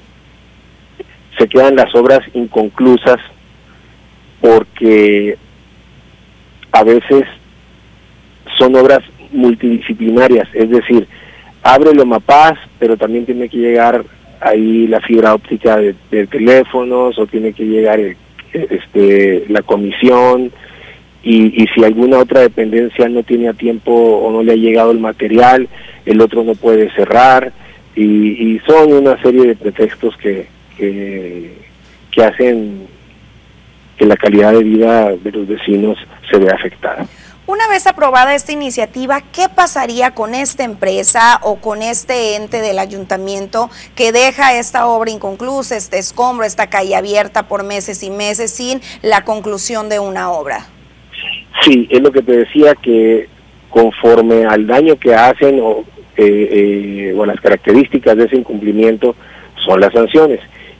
se quedan las obras inconclusas porque a veces son obras multidisciplinarias, es decir, abre lo MAPAS, pero también tiene que llegar ahí la fibra óptica de, teléfonos o tiene que llegar este, la comisión y, si alguna otra dependencia no tiene a tiempo o no le ha llegado el material, el otro no puede cerrar y, son una serie de pretextos que, que, que hacen que la calidad de vida de los vecinos se vea afectada. Una vez aprobada esta iniciativa, ¿qué pasaría con esta empresa o con este ente del ayuntamiento que deja esta obra inconclusa, este escombro, esta calle abierta por meses y meses sin la conclusión de una obra? Sí, es lo que te decía que conforme al daño que hacen o, eh, eh, o las características de ese incumplimiento son las sanciones.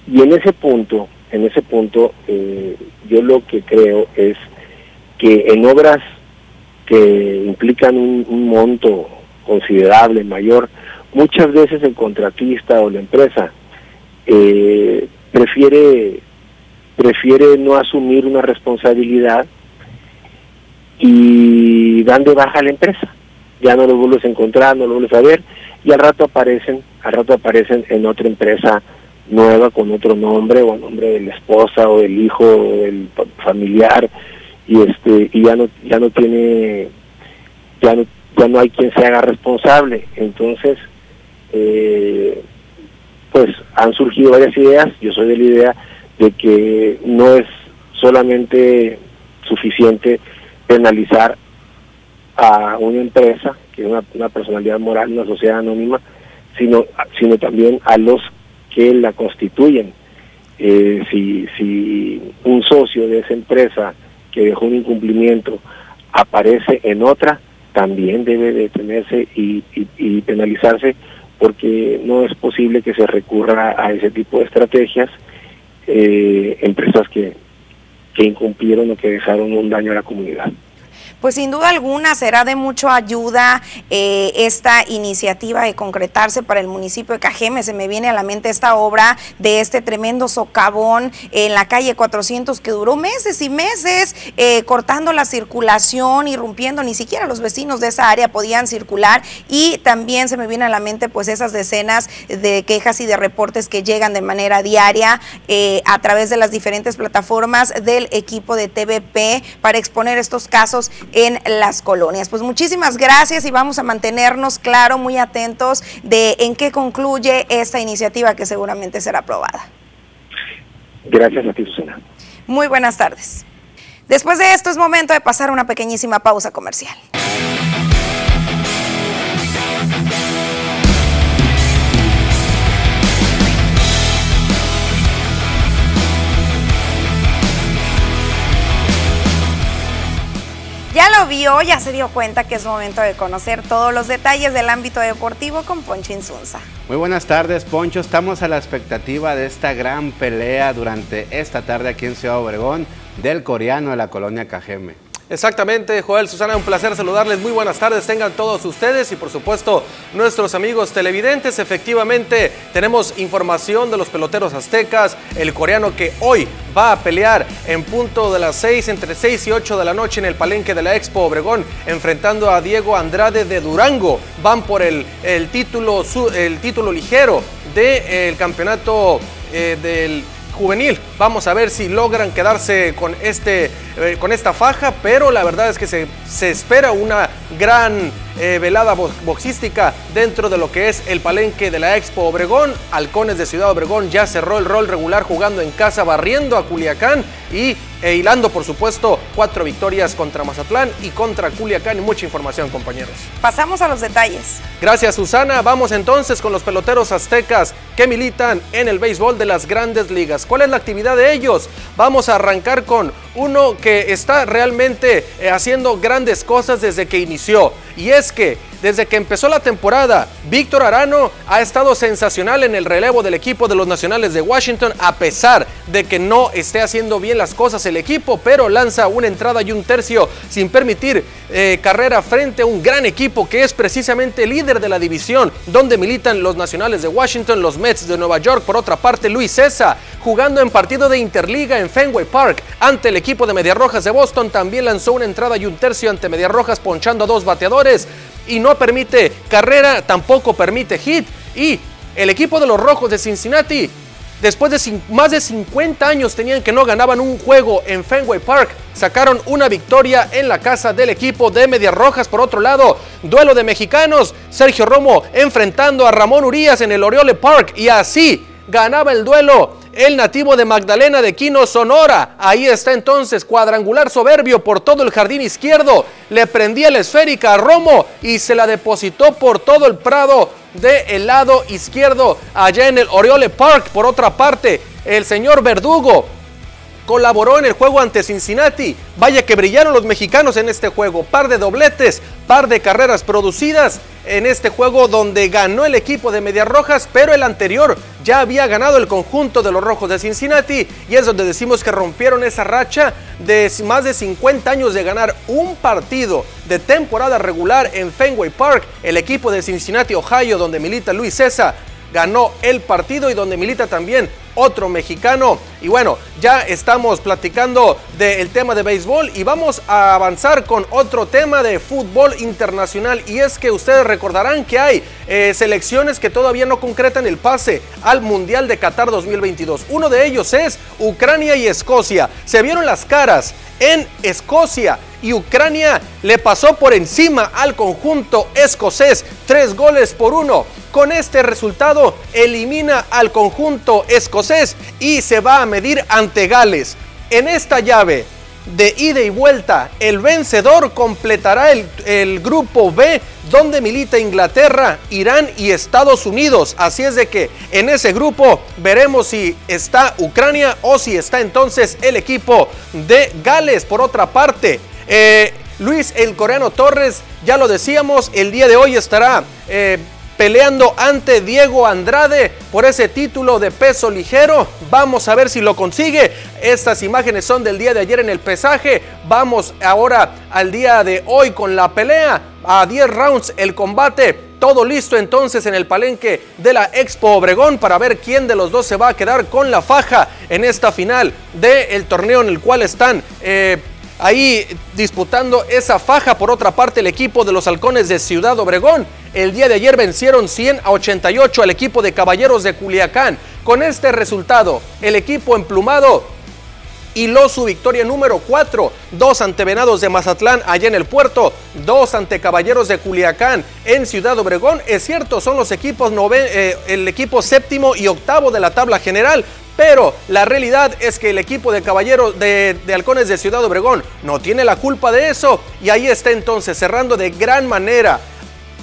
Y en ese punto, en ese punto, eh, yo lo que creo es que en obras que implican un, monto considerable, mayor, muchas veces el contratista o la empresa eh, prefiere prefiere no asumir una responsabilidad y dan de baja a la empresa. Ya no lo vuelves a encontrar, no lo vuelves a ver y al rato aparecen, al rato aparecen en otra empresa nueva con otro nombre o nombre de la esposa o del hijo o del familiar y este y ya no ya no tiene ya no, ya no hay quien se haga responsable. Entonces eh, pues han surgido varias ideas. Yo soy de la idea de que no es solamente suficiente penalizar a una empresa que es una, personalidad moral una sociedad anónima sino sino también a los que la constituyen. Eh, si si un socio de esa empresa que dejó un incumplimiento aparece en otra, también debe detenerse y, penalizarse porque no es posible que se recurra a ese tipo de estrategias eh, empresas que, que incumplieron o que dejaron un daño a la comunidad. Pues sin duda alguna será de mucha ayuda eh, esta iniciativa de concretarse para el municipio de Cajeme. Se me viene a la mente esta obra de este tremendo socavón en la calle 400 que duró meses y meses eh, cortando la circulación, irrumpiendo, ni siquiera los vecinos de esa área podían circular y también se me viene a la mente pues esas decenas de quejas y de reportes que llegan de manera diaria eh, a través de las diferentes plataformas del equipo de TVP para exponer estos casos en las colonias. Pues muchísimas gracias y vamos a mantenernos, claro, muy atentos de en qué concluye esta iniciativa que seguramente será aprobada. Gracias a ti, Susana. Muy buenas tardes. Después de esto es momento de pasar una pequeñísima pausa comercial. Ya lo vio, ya se dio cuenta que es momento de conocer todos los detalles del ámbito deportivo con Poncho Insunza. Muy buenas tardes, Poncho. Estamos a la expectativa de esta gran pelea durante esta tarde aquí en Ciudad Obregón del coreano de la colonia Cajeme. Exactamente, Joel, Susana, un placer saludarles. Muy buenas tardes, tengan todos ustedes y por supuesto nuestros amigos televidentes. Efectivamente, tenemos información de los peloteros aztecas, el coreano que hoy va a pelear en punto de las 6, entre 6 y 8 de la noche en el palenque de la Expo Obregón, enfrentando a Diego Andrade de Durango. Van por el, el título, el título ligero del campeonato eh, del juvenil. Vamos a ver si logran quedarse con, este, eh, con esta faja, pero la verdad es que se, se espera una gran eh, velada boxística dentro de lo que es el palenque de la Expo Obregón. Halcones de Ciudad Obregón ya cerró el rol regular jugando en casa, barriendo a Culiacán y e hilando, por supuesto, cuatro victorias contra Mazatlán y contra Culiacán y mucha información, compañeros. Pasamos a los detalles. Gracias, Susana. Vamos entonces con los peloteros aztecas que militan en el béisbol de las grandes ligas. ¿Cuál es la actividad de ellos? Vamos a arrancar con uno que está realmente eh, haciendo grandes cosas desde que inició. Y es que desde que empezó la temporada, Víctor Arano ha estado sensacional en el relevo del equipo de los Nacionales de Washington, a pesar de que no esté haciendo bien las cosas el equipo, pero lanza una entrada y un tercio sin permitir eh, carrera frente a un gran equipo que es precisamente líder de la división, donde militan los Nacionales de Washington, los Mets de Nueva York. Por otra parte, Luis César, jugando en partido de Interliga en Fenway Park ante el equipo de Medias Rojas de Boston, también lanzó una entrada y un tercio ante Medias Rojas, ponchando a dos bateadores y no permite carrera, tampoco permite hit. Y el equipo de los Rojos de Cincinnati, después de más de 50 años tenían que no ganaban un juego en Fenway Park, sacaron una victoria en la casa del equipo de Medias Rojas. Por otro lado, duelo de mexicanos, Sergio Romo enfrentando a Ramón Urias en el Oriole Park y así ganaba el duelo el nativo de Magdalena de Quino, Sonora. Ahí está entonces, cuadrangular soberbio por todo el jardín izquierdo. Le prendía la esférica a Romo y se la depositó por todo el prado del lado izquierdo, allá en el Oriole Park. Por otra parte, el señor Verdugo colaboró en el juego ante Cincinnati. Vaya que brillaron los mexicanos en este juego. Par de dobletes, par de carreras producidas en este juego donde ganó el equipo de Medias Rojas, pero el anterior ya había ganado el conjunto de los Rojos de Cincinnati y es donde decimos que rompieron esa racha de más de 50 años de ganar un partido de temporada regular en Fenway Park. El equipo de Cincinnati, Ohio, donde milita Luis César, ganó el partido y donde milita también otro mexicano. Y bueno, ya estamos platicando del tema de béisbol y vamos a avanzar con otro tema de fútbol internacional. Y es que ustedes recordarán que hay eh, selecciones que todavía no concretan el pase al Mundial de Qatar 2022. Uno de ellos es Ucrania y Escocia. Se vieron las caras en Escocia y Ucrania le pasó por encima al conjunto escocés tres goles por uno. Con este resultado elimina al conjunto escocés y se va a medir ante Gales. En esta llave de ida y vuelta, el vencedor completará el, grupo B donde milita Inglaterra, Irán y Estados Unidos. Así es de que en ese grupo veremos si está Ucrania o si está entonces el equipo de Gales. Por otra parte, eh, Luis el coreano Torres, ya lo decíamos, el día de hoy estará... Eh, peleando ante Diego Andrade por ese título de peso ligero. Vamos a ver si lo consigue. Estas imágenes son del día de ayer en el pesaje. Vamos ahora al día de hoy con la pelea. A 10 rounds el combate. Todo listo entonces en el palenque de la Expo Obregón para ver quién de los dos se va a quedar con la faja en esta final del torneo en el cual están eh, ahí disputando esa faja. Por otra parte, el equipo de los halcones de Ciudad Obregón. El día de ayer vencieron 100 a 88 al equipo de Caballeros de Culiacán. Con este resultado, el equipo emplumado hiló su victoria número 4. Dos ante Venados de Mazatlán allá en el puerto, dos ante Caballeros de Culiacán en Ciudad Obregón. Es cierto, son los equipos eh, el equipo séptimo y octavo de la tabla general, pero la realidad es que el equipo de caballeros de, halcones de Ciudad Obregón no tiene la culpa de eso. Y ahí está entonces cerrando de gran manera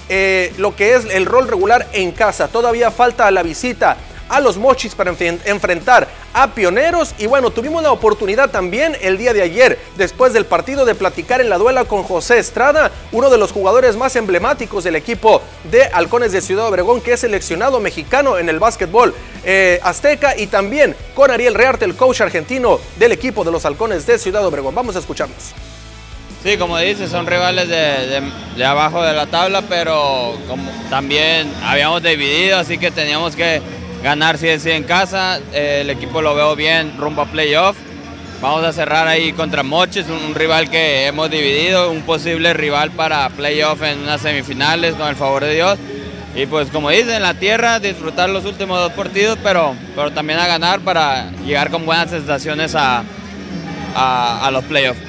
eh, lo que es el rol regular en casa. Todavía falta la visita a los Mochis para enfrentar a Pioneros. Y bueno, tuvimos la oportunidad también el día de ayer, después del partido, de platicar en la duela con José Estrada, uno de los jugadores más emblemáticos del equipo de Halcones de Ciudad Obregón, que es seleccionado mexicano en el básquetbol eh, azteca, y también con Ariel Rearte, el coach argentino del equipo de los Halcones de Ciudad Obregón. Vamos a escucharnos. Sí, como dices, son rivales de, abajo de la tabla, pero como también habíamos dividido, así que teníamos que ganar sí sí en casa. Eh, el equipo lo veo bien rumbo a playoff. Vamos a cerrar ahí contra Moches, un, rival que hemos dividido, un posible rival para playoff en unas semifinales, con el favor de Dios. Y pues como dicen, en la tierra, disfrutar los últimos dos partidos, pero, pero también a ganar para llegar con buenas sensaciones a, a los playoffs.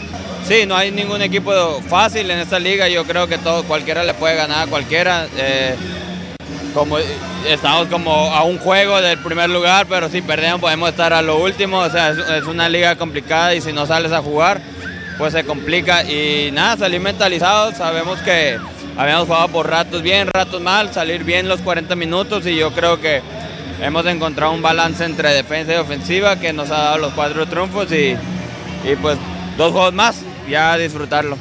Sí, no hay ningún equipo fácil en esta liga. Yo creo que todo, cualquiera le puede ganar a cualquiera. Eh, como, estamos como a un juego del primer lugar, pero si perdemos podemos estar a lo último. O sea, es, una liga complicada y si no sales a jugar, pues se complica. Y nada, salir mentalizados. Sabemos que habíamos jugado por ratos bien, ratos mal, salir bien los 40 minutos y yo creo que hemos encontrado un balance entre defensa y ofensiva que nos ha dado los cuatro triunfos y, y pues dos juegos más ya disfrutarlo.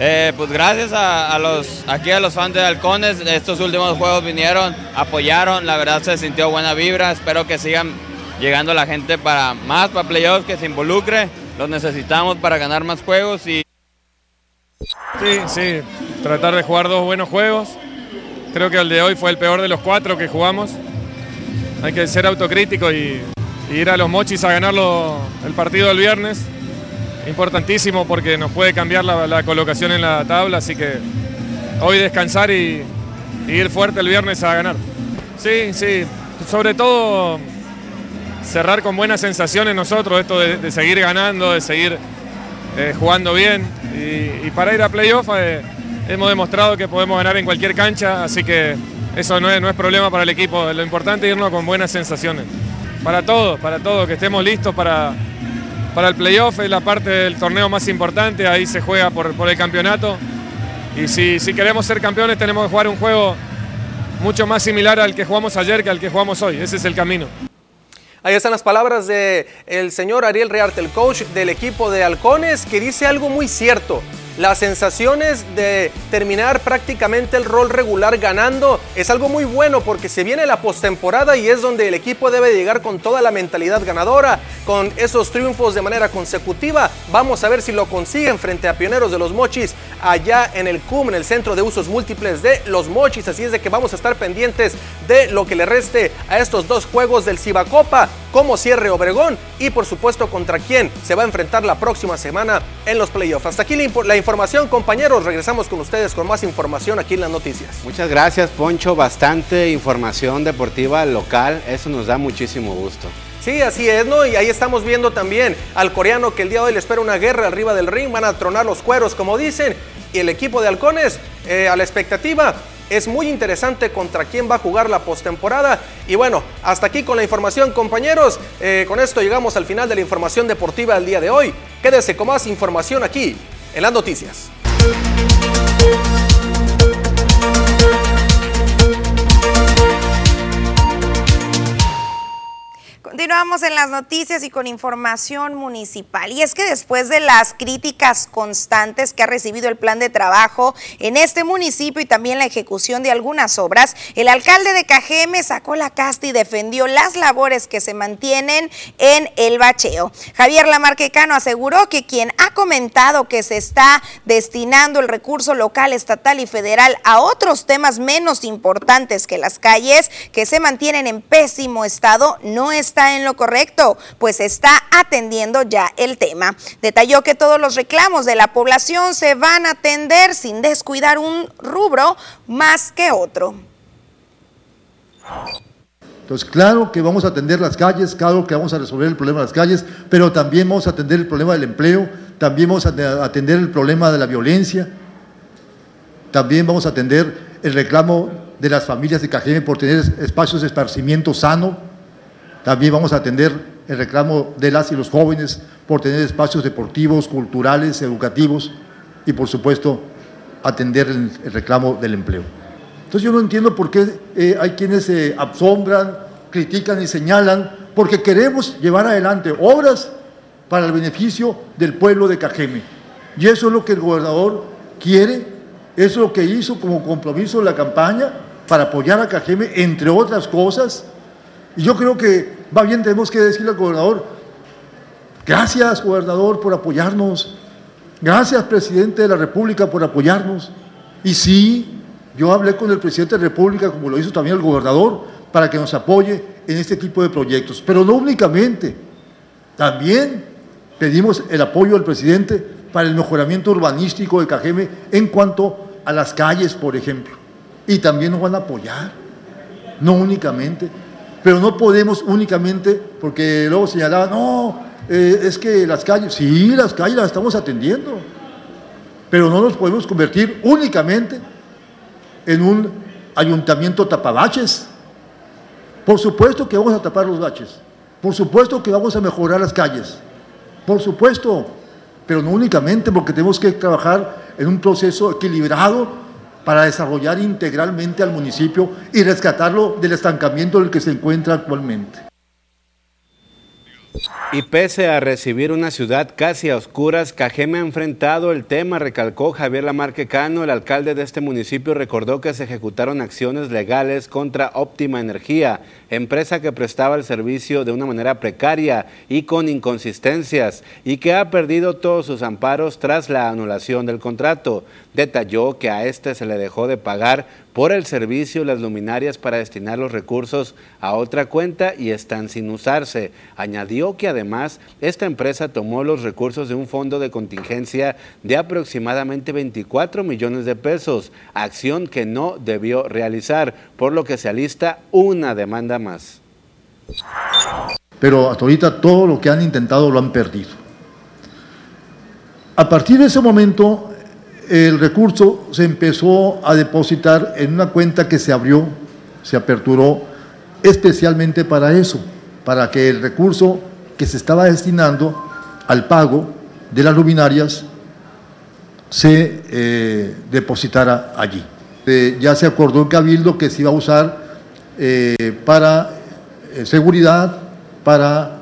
Eh, pues gracias a, los aquí a los fans de Halcones, estos últimos juegos vinieron, apoyaron, la verdad se sintió buena vibra, espero que sigan llegando la gente para más, para playoffs, que se involucre, los necesitamos para ganar más juegos y... Sí, sí, tratar de jugar dos buenos juegos, creo que el de hoy fue el peor de los cuatro que jugamos, hay que ser autocrítico y, ir a los mochis a ganarlo el partido del viernes importantísimo porque nos puede cambiar la, colocación en la tabla, así que hoy descansar y, ir fuerte el viernes a ganar. Sí, sí, sobre todo cerrar con buenas sensaciones nosotros, esto de, seguir ganando, de seguir eh, jugando bien y, para ir a playoff eh, hemos demostrado que podemos ganar en cualquier cancha, así que eso no es, no es problema para el equipo, lo importante es irnos con buenas sensaciones. Para todos, para todos, que estemos listos para, para el playoff, es la parte del torneo más importante, ahí se juega por, el campeonato. Y si, si queremos ser campeones tenemos que jugar un juego mucho más similar al que jugamos ayer que al que jugamos hoy. Ese es el camino. Ahí están las palabras del el señor Ariel Rearte, el coach del equipo de Halcones, que dice algo muy cierto. Las sensaciones de terminar prácticamente el rol regular ganando es algo muy bueno porque se viene la postemporada y es donde el equipo debe llegar con toda la mentalidad ganadora, con esos triunfos de manera consecutiva. Vamos a ver si lo consiguen frente a Pioneros de los Mochis allá en el CUM, en el Centro de Usos Múltiples de los Mochis. Así es de que vamos a estar pendientes de lo que le reste a estos dos juegos del Cibacopa, como cierre Obregón y por supuesto contra quién se va a enfrentar la próxima semana en los playoffs. Hasta aquí la, información información, compañeros. Regresamos con ustedes con más información aquí en las noticias. Muchas gracias, Poncho. Bastante información deportiva local. Eso nos da muchísimo gusto. Sí, así es, ¿no? Y ahí estamos viendo también al coreano que el día de hoy le espera una guerra arriba del ring. Van a tronar los cueros, como dicen. Y el equipo de halcones, eh, a la expectativa, es muy interesante contra quién va a jugar la postemporada. Y bueno, hasta aquí con la información, compañeros. Eh, con esto llegamos al final de la información deportiva del día de hoy. Quédese con más información aquí en las noticias. Continuamos en las noticias y con información municipal. Y es que después de las críticas constantes que ha recibido el plan de trabajo en este municipio y también la ejecución de algunas obras, el alcalde de Cajeme sacó la casta y defendió las labores que se mantienen en el bacheo. Javier Lamarquecano aseguró que quien ha comentado que se está destinando el recurso local, estatal y federal a otros temas menos importantes que las calles que se mantienen en pésimo estado no está en lo correcto, pues está atendiendo ya el tema. Detalló que todos los reclamos de la población se van a atender sin descuidar un rubro más que otro. Entonces, claro que vamos a atender las calles, claro que vamos a resolver el problema de las calles, pero también vamos a atender el problema del empleo, también vamos a atender el problema de la violencia, también vamos a atender el reclamo de las familias de Cajeme por tener espacios de esparcimiento sano, también vamos a atender el reclamo de las y los jóvenes por tener espacios deportivos, culturales, educativos y por supuesto atender el, reclamo del empleo. Entonces yo no entiendo por qué eh, hay quienes se absombran, critican y señalan, porque queremos llevar adelante obras para el beneficio del pueblo de Cajeme. Y eso es lo que el gobernador quiere, eso es lo que hizo como compromiso en la campaña para apoyar a Cajeme, entre otras cosas. Y yo creo que va bien, tenemos que decirle al gobernador, gracias gobernador por apoyarnos, Gracias, presidente de la República, por apoyarnos. Y sí, yo hablé con el presidente de la República, como lo hizo también el gobernador, para que nos apoye en este tipo de proyectos. Pero no únicamente, también pedimos el apoyo del presidente para el mejoramiento urbanístico de Cajeme en cuanto a las calles, por ejemplo. Y también nos van a apoyar, no únicamente. Pero no podemos únicamente, porque luego señalaba, no, eh, es que las calles, sí, las calles las estamos atendiendo, pero no nos podemos convertir únicamente en un ayuntamiento tapabaches. Por supuesto que vamos a tapar los baches, por supuesto que vamos a mejorar las calles, por supuesto, pero no únicamente porque tenemos que trabajar en un proceso equilibrado para desarrollar integralmente al municipio y rescatarlo del estancamiento en el que se encuentra actualmente. Y pese a recibir una ciudad casi a oscuras, Cajeme ha enfrentado el tema, recalcó Javier Lamarque Cano, el alcalde de este municipio, recordó que se ejecutaron acciones legales contra Óptima Energía, empresa que prestaba el servicio de una manera precaria y con inconsistencias, y que ha perdido todos sus amparos tras la anulación del contrato. Detalló que a este se le dejó de pagar por el servicio las luminarias para destinar los recursos a otra cuenta y están sin usarse. Añadió que además esta empresa tomó los recursos de un fondo de contingencia de aproximadamente 24 millones de pesos, acción que no debió realizar, por lo que se alista una demanda más. Pero hasta ahorita todo lo que han intentado lo han perdido. A partir de ese momento el recurso se empezó a depositar en una cuenta que se abrió, se aperturó especialmente para eso, para que el recurso que se estaba destinando al pago de las luminarias se eh, depositara allí. Eh, ya se acordó en Cabildo que se iba a usar eh, para seguridad, para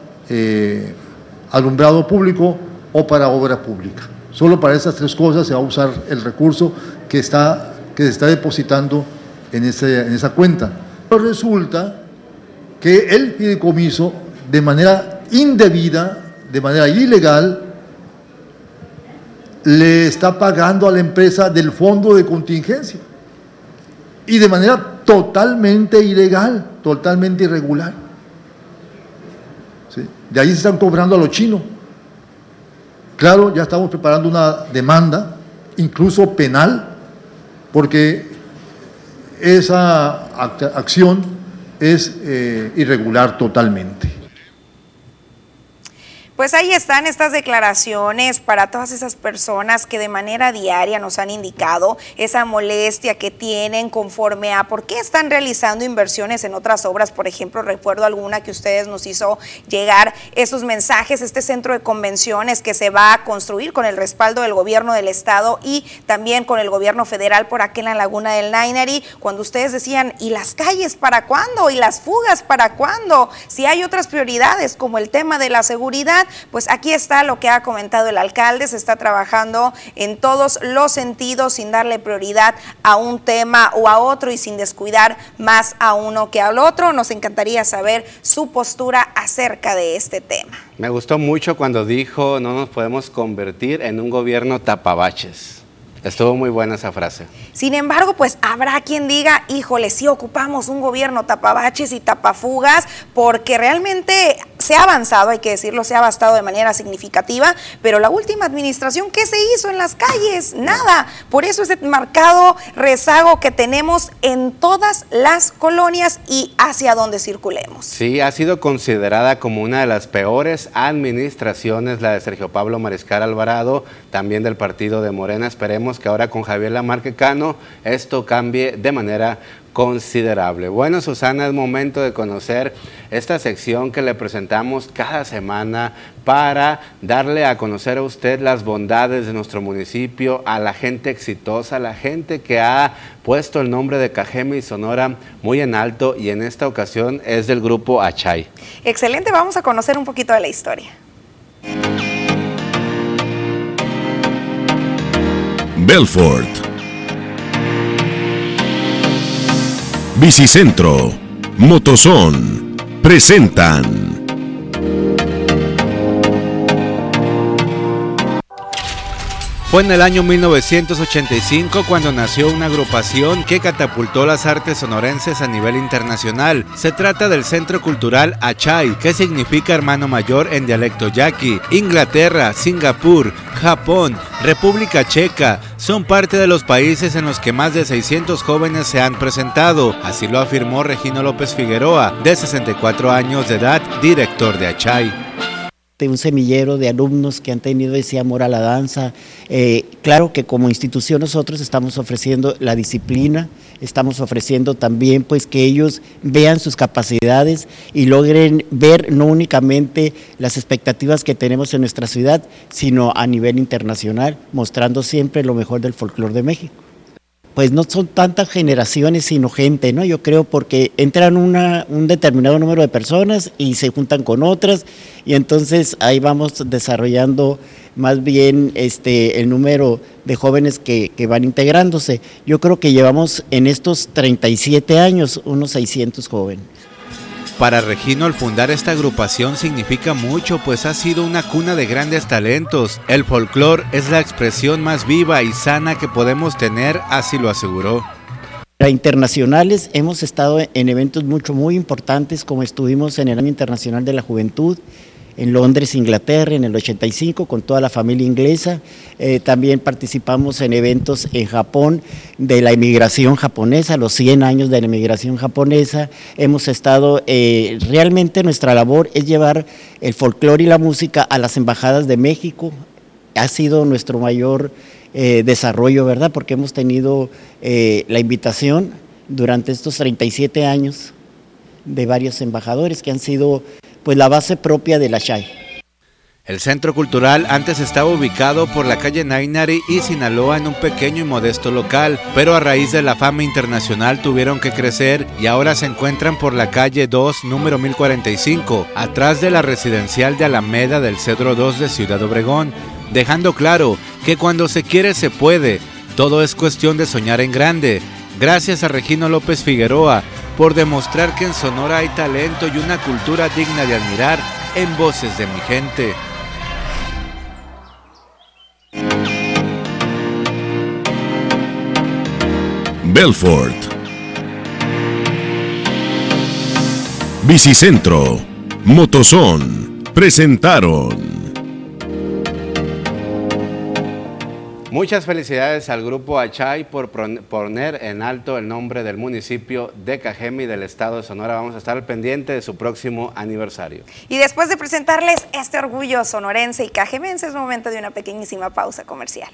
alumbrado público o para obra pública. Solo para esas tres cosas se va a usar el recurso que, está, que se está depositando en, en esa cuenta. Pero resulta que el fideicomiso, de manera indebida, de manera ilegal, le está pagando a la empresa del fondo de contingencia. Y de manera totalmente ilegal, totalmente irregular. De ahí se están cobrando a los chinos. Claro, ya estamos preparando una demanda, incluso penal, porque esa acción es eh, irregular totalmente. Pues ahí están estas declaraciones para todas esas personas que de manera diaria nos han indicado esa molestia que tienen conforme a por qué están realizando inversiones en otras obras. Por ejemplo, recuerdo alguna que ustedes nos hizo llegar esos mensajes, este centro de convenciones que se va a construir con el respaldo del gobierno del estado y también con el gobierno federal por aquí en la laguna del Nainari, cuando ustedes decían, ¿y las calles para cuándo? ¿Y las fugas para cuándo? Si hay otras prioridades como el tema de la seguridad pues aquí está lo que ha comentado el alcalde, se está trabajando en todos los sentidos sin darle prioridad a un tema o a otro y sin descuidar más a uno que al otro. Nos encantaría saber su postura acerca de este tema. Me gustó mucho cuando dijo no nos podemos convertir en un gobierno tapabaches. Estuvo muy buena esa frase. Sin embargo, pues habrá quien diga, híjole, sí ocupamos un gobierno tapabaches y tapafugas, porque realmente se ha avanzado, hay que decirlo, se ha avanzado de manera significativa, pero la última administración, ¿qué se hizo en las calles? Nada. Por eso ese marcado rezago que tenemos en todas las colonias y hacia donde circulemos. Sí, ha sido considerada como una de las peores administraciones, la de Sergio Pablo Mariscal Alvarado, también del partido de Morena. Esperemos que ahora con Javier Lamarque Cano esto cambie de manera considerable. Bueno, Susana, es momento de conocer esta sección que le presentamos cada semana para darle a conocer a usted las bondades de nuestro municipio, a la gente exitosa, a la gente que ha puesto el nombre de Cajeme y Sonora muy en alto y en esta ocasión es del grupo Achay. Excelente, vamos a conocer un poquito de la historia. Belfort Bicicentro, Motozón, presentan. Fue en el año 1985 cuando nació una agrupación que catapultó las artes sonorenses a nivel internacional. Se trata del Centro Cultural Achai, que significa hermano mayor en dialecto yaqui. Inglaterra, Singapur, Japón, República Checa son parte de los países en los que más de 600 jóvenes se han presentado. Así lo afirmó Regino López Figueroa, de 64 años de edad, director de Achai de un semillero de alumnos que han tenido ese amor a la danza. Eh, claro que como institución nosotros estamos ofreciendo la disciplina, estamos ofreciendo también pues que ellos vean sus capacidades y logren ver no únicamente las expectativas que tenemos en nuestra ciudad, sino a nivel internacional, mostrando siempre lo mejor del folclore de México pues no son tantas generaciones, sino gente, ¿no? Yo creo porque entran una, un determinado número de personas y se juntan con otras y entonces ahí vamos desarrollando más bien este, el número de jóvenes que, que van integrándose. Yo creo que llevamos en estos 37 años unos 600 jóvenes. Para Regino, el fundar esta agrupación significa mucho, pues ha sido una cuna de grandes talentos. El folclore es la expresión más viva y sana que podemos tener, así lo aseguró. Para internacionales hemos estado en eventos mucho muy importantes, como estuvimos en el Año Internacional de la Juventud, en Londres, Inglaterra, en el 85, con toda la familia inglesa. Eh, también participamos en eventos en Japón de la inmigración japonesa, los 100 años de la inmigración japonesa. Hemos estado, eh, realmente nuestra labor es llevar el folclore y la música a las embajadas de México. Ha sido nuestro mayor eh, desarrollo, ¿verdad? Porque hemos tenido la invitación durante estos 37 años de varios embajadores que han sido pues la base propia de la Shai. El centro cultural antes estaba ubicado por la calle Nainari y Sinaloa en un pequeño y modesto local, pero a raíz de la fama internacional tuvieron que crecer y ahora se encuentran por la calle 2, número 1045, atrás de la residencial de Alameda del Cedro 2 de Ciudad Obregón, dejando claro que cuando se quiere se puede, todo es cuestión de soñar en grande. Gracias a Regino López Figueroa, por demostrar que en Sonora hay talento y una cultura digna de admirar en voces de mi gente. Belfort. Bicicentro. Motozón. Presentaron. Muchas felicidades al grupo Achay por poner en alto el nombre del municipio de Cajeme y del estado de Sonora. Vamos a estar al pendiente de su próximo aniversario. Y después de presentarles este orgullo sonorense y cajemense, es momento de una pequeñísima pausa comercial.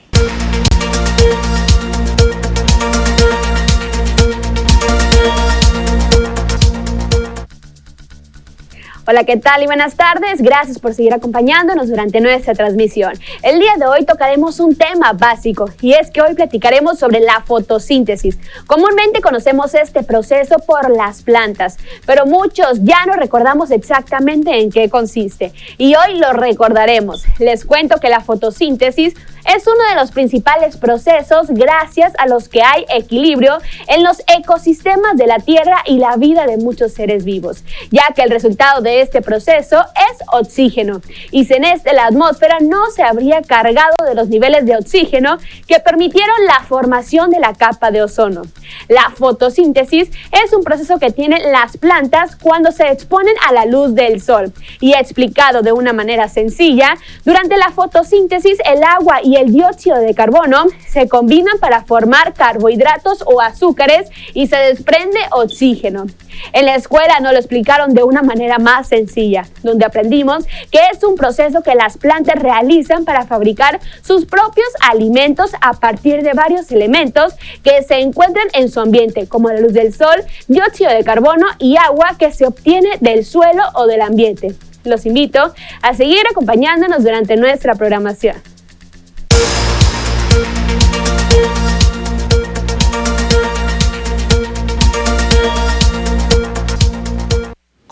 Hola, ¿qué tal y buenas tardes? Gracias por seguir acompañándonos durante nuestra transmisión. El día de hoy tocaremos un tema básico y es que hoy platicaremos sobre la fotosíntesis. Comúnmente conocemos este proceso por las plantas, pero muchos ya no recordamos exactamente en qué consiste y hoy lo recordaremos. Les cuento que la fotosíntesis es uno de los principales procesos gracias a los que hay equilibrio en los ecosistemas de la Tierra y la vida de muchos seres vivos, ya que el resultado de este proceso es oxígeno. Y sin este la atmósfera no se habría cargado de los niveles de oxígeno que permitieron la formación de la capa de ozono. La fotosíntesis es un proceso que tienen las plantas cuando se exponen a la luz del sol. Y explicado de una manera sencilla, durante la fotosíntesis el agua y el dióxido de carbono se combinan para formar carbohidratos o azúcares y se desprende oxígeno. En la escuela nos lo explicaron de una manera más sencilla, donde aprendimos que es un proceso que las plantas realizan para fabricar sus propios alimentos a partir de varios elementos que se encuentran en su ambiente, como la luz del sol, dióxido de carbono y agua que se obtiene del suelo o del ambiente. Los invito a seguir acompañándonos durante nuestra programación.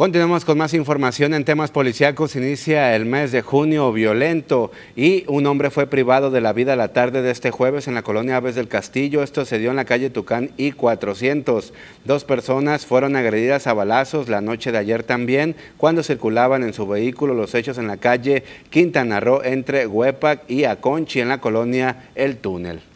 Continuamos con más información en temas policíacos. Inicia el mes de junio violento y un hombre fue privado de la vida la tarde de este jueves en la colonia Aves del Castillo. Esto se dio en la calle Tucán y 400. Dos personas fueron agredidas a balazos la noche de ayer también cuando circulaban en su vehículo los hechos en la calle Quintana Roo entre Huepac y Aconchi en la colonia El Túnel.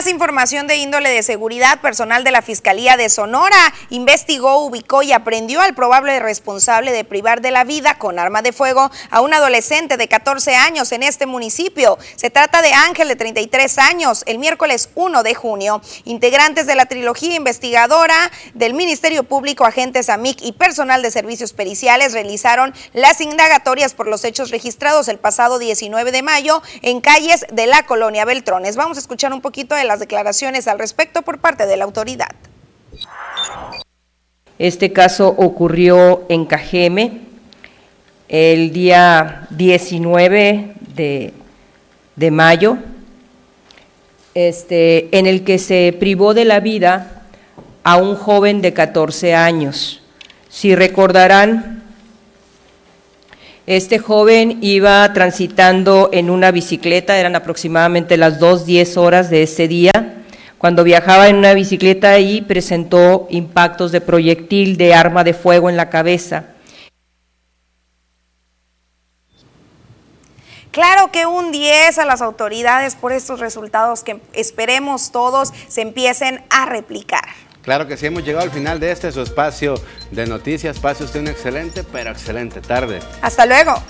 Más información de índole de seguridad, personal de la Fiscalía de Sonora investigó, ubicó y aprendió al probable responsable de privar de la vida con arma de fuego a un adolescente de 14 años en este municipio. Se trata de Ángel de 33 años, el miércoles 1 de junio. Integrantes de la trilogía investigadora del Ministerio Público, agentes AMIC y personal de servicios periciales realizaron las indagatorias por los hechos registrados el pasado 19 de mayo en calles de la colonia Beltrones. Vamos a escuchar un poquito de las declaraciones al respecto por parte de la autoridad. Este caso ocurrió en Cajeme el día 19 de, de mayo, este, en el que se privó de la vida a un joven de 14 años. Si recordarán, este joven iba transitando en una bicicleta, eran aproximadamente las 2.10 horas de ese día, cuando viajaba en una bicicleta y presentó impactos de proyectil de arma de fuego en la cabeza. Claro que un 10 a las autoridades por estos resultados que esperemos todos se empiecen a replicar. Claro que sí, hemos llegado al final de este su espacio de noticias. Pase usted una excelente, pero excelente tarde. Hasta luego.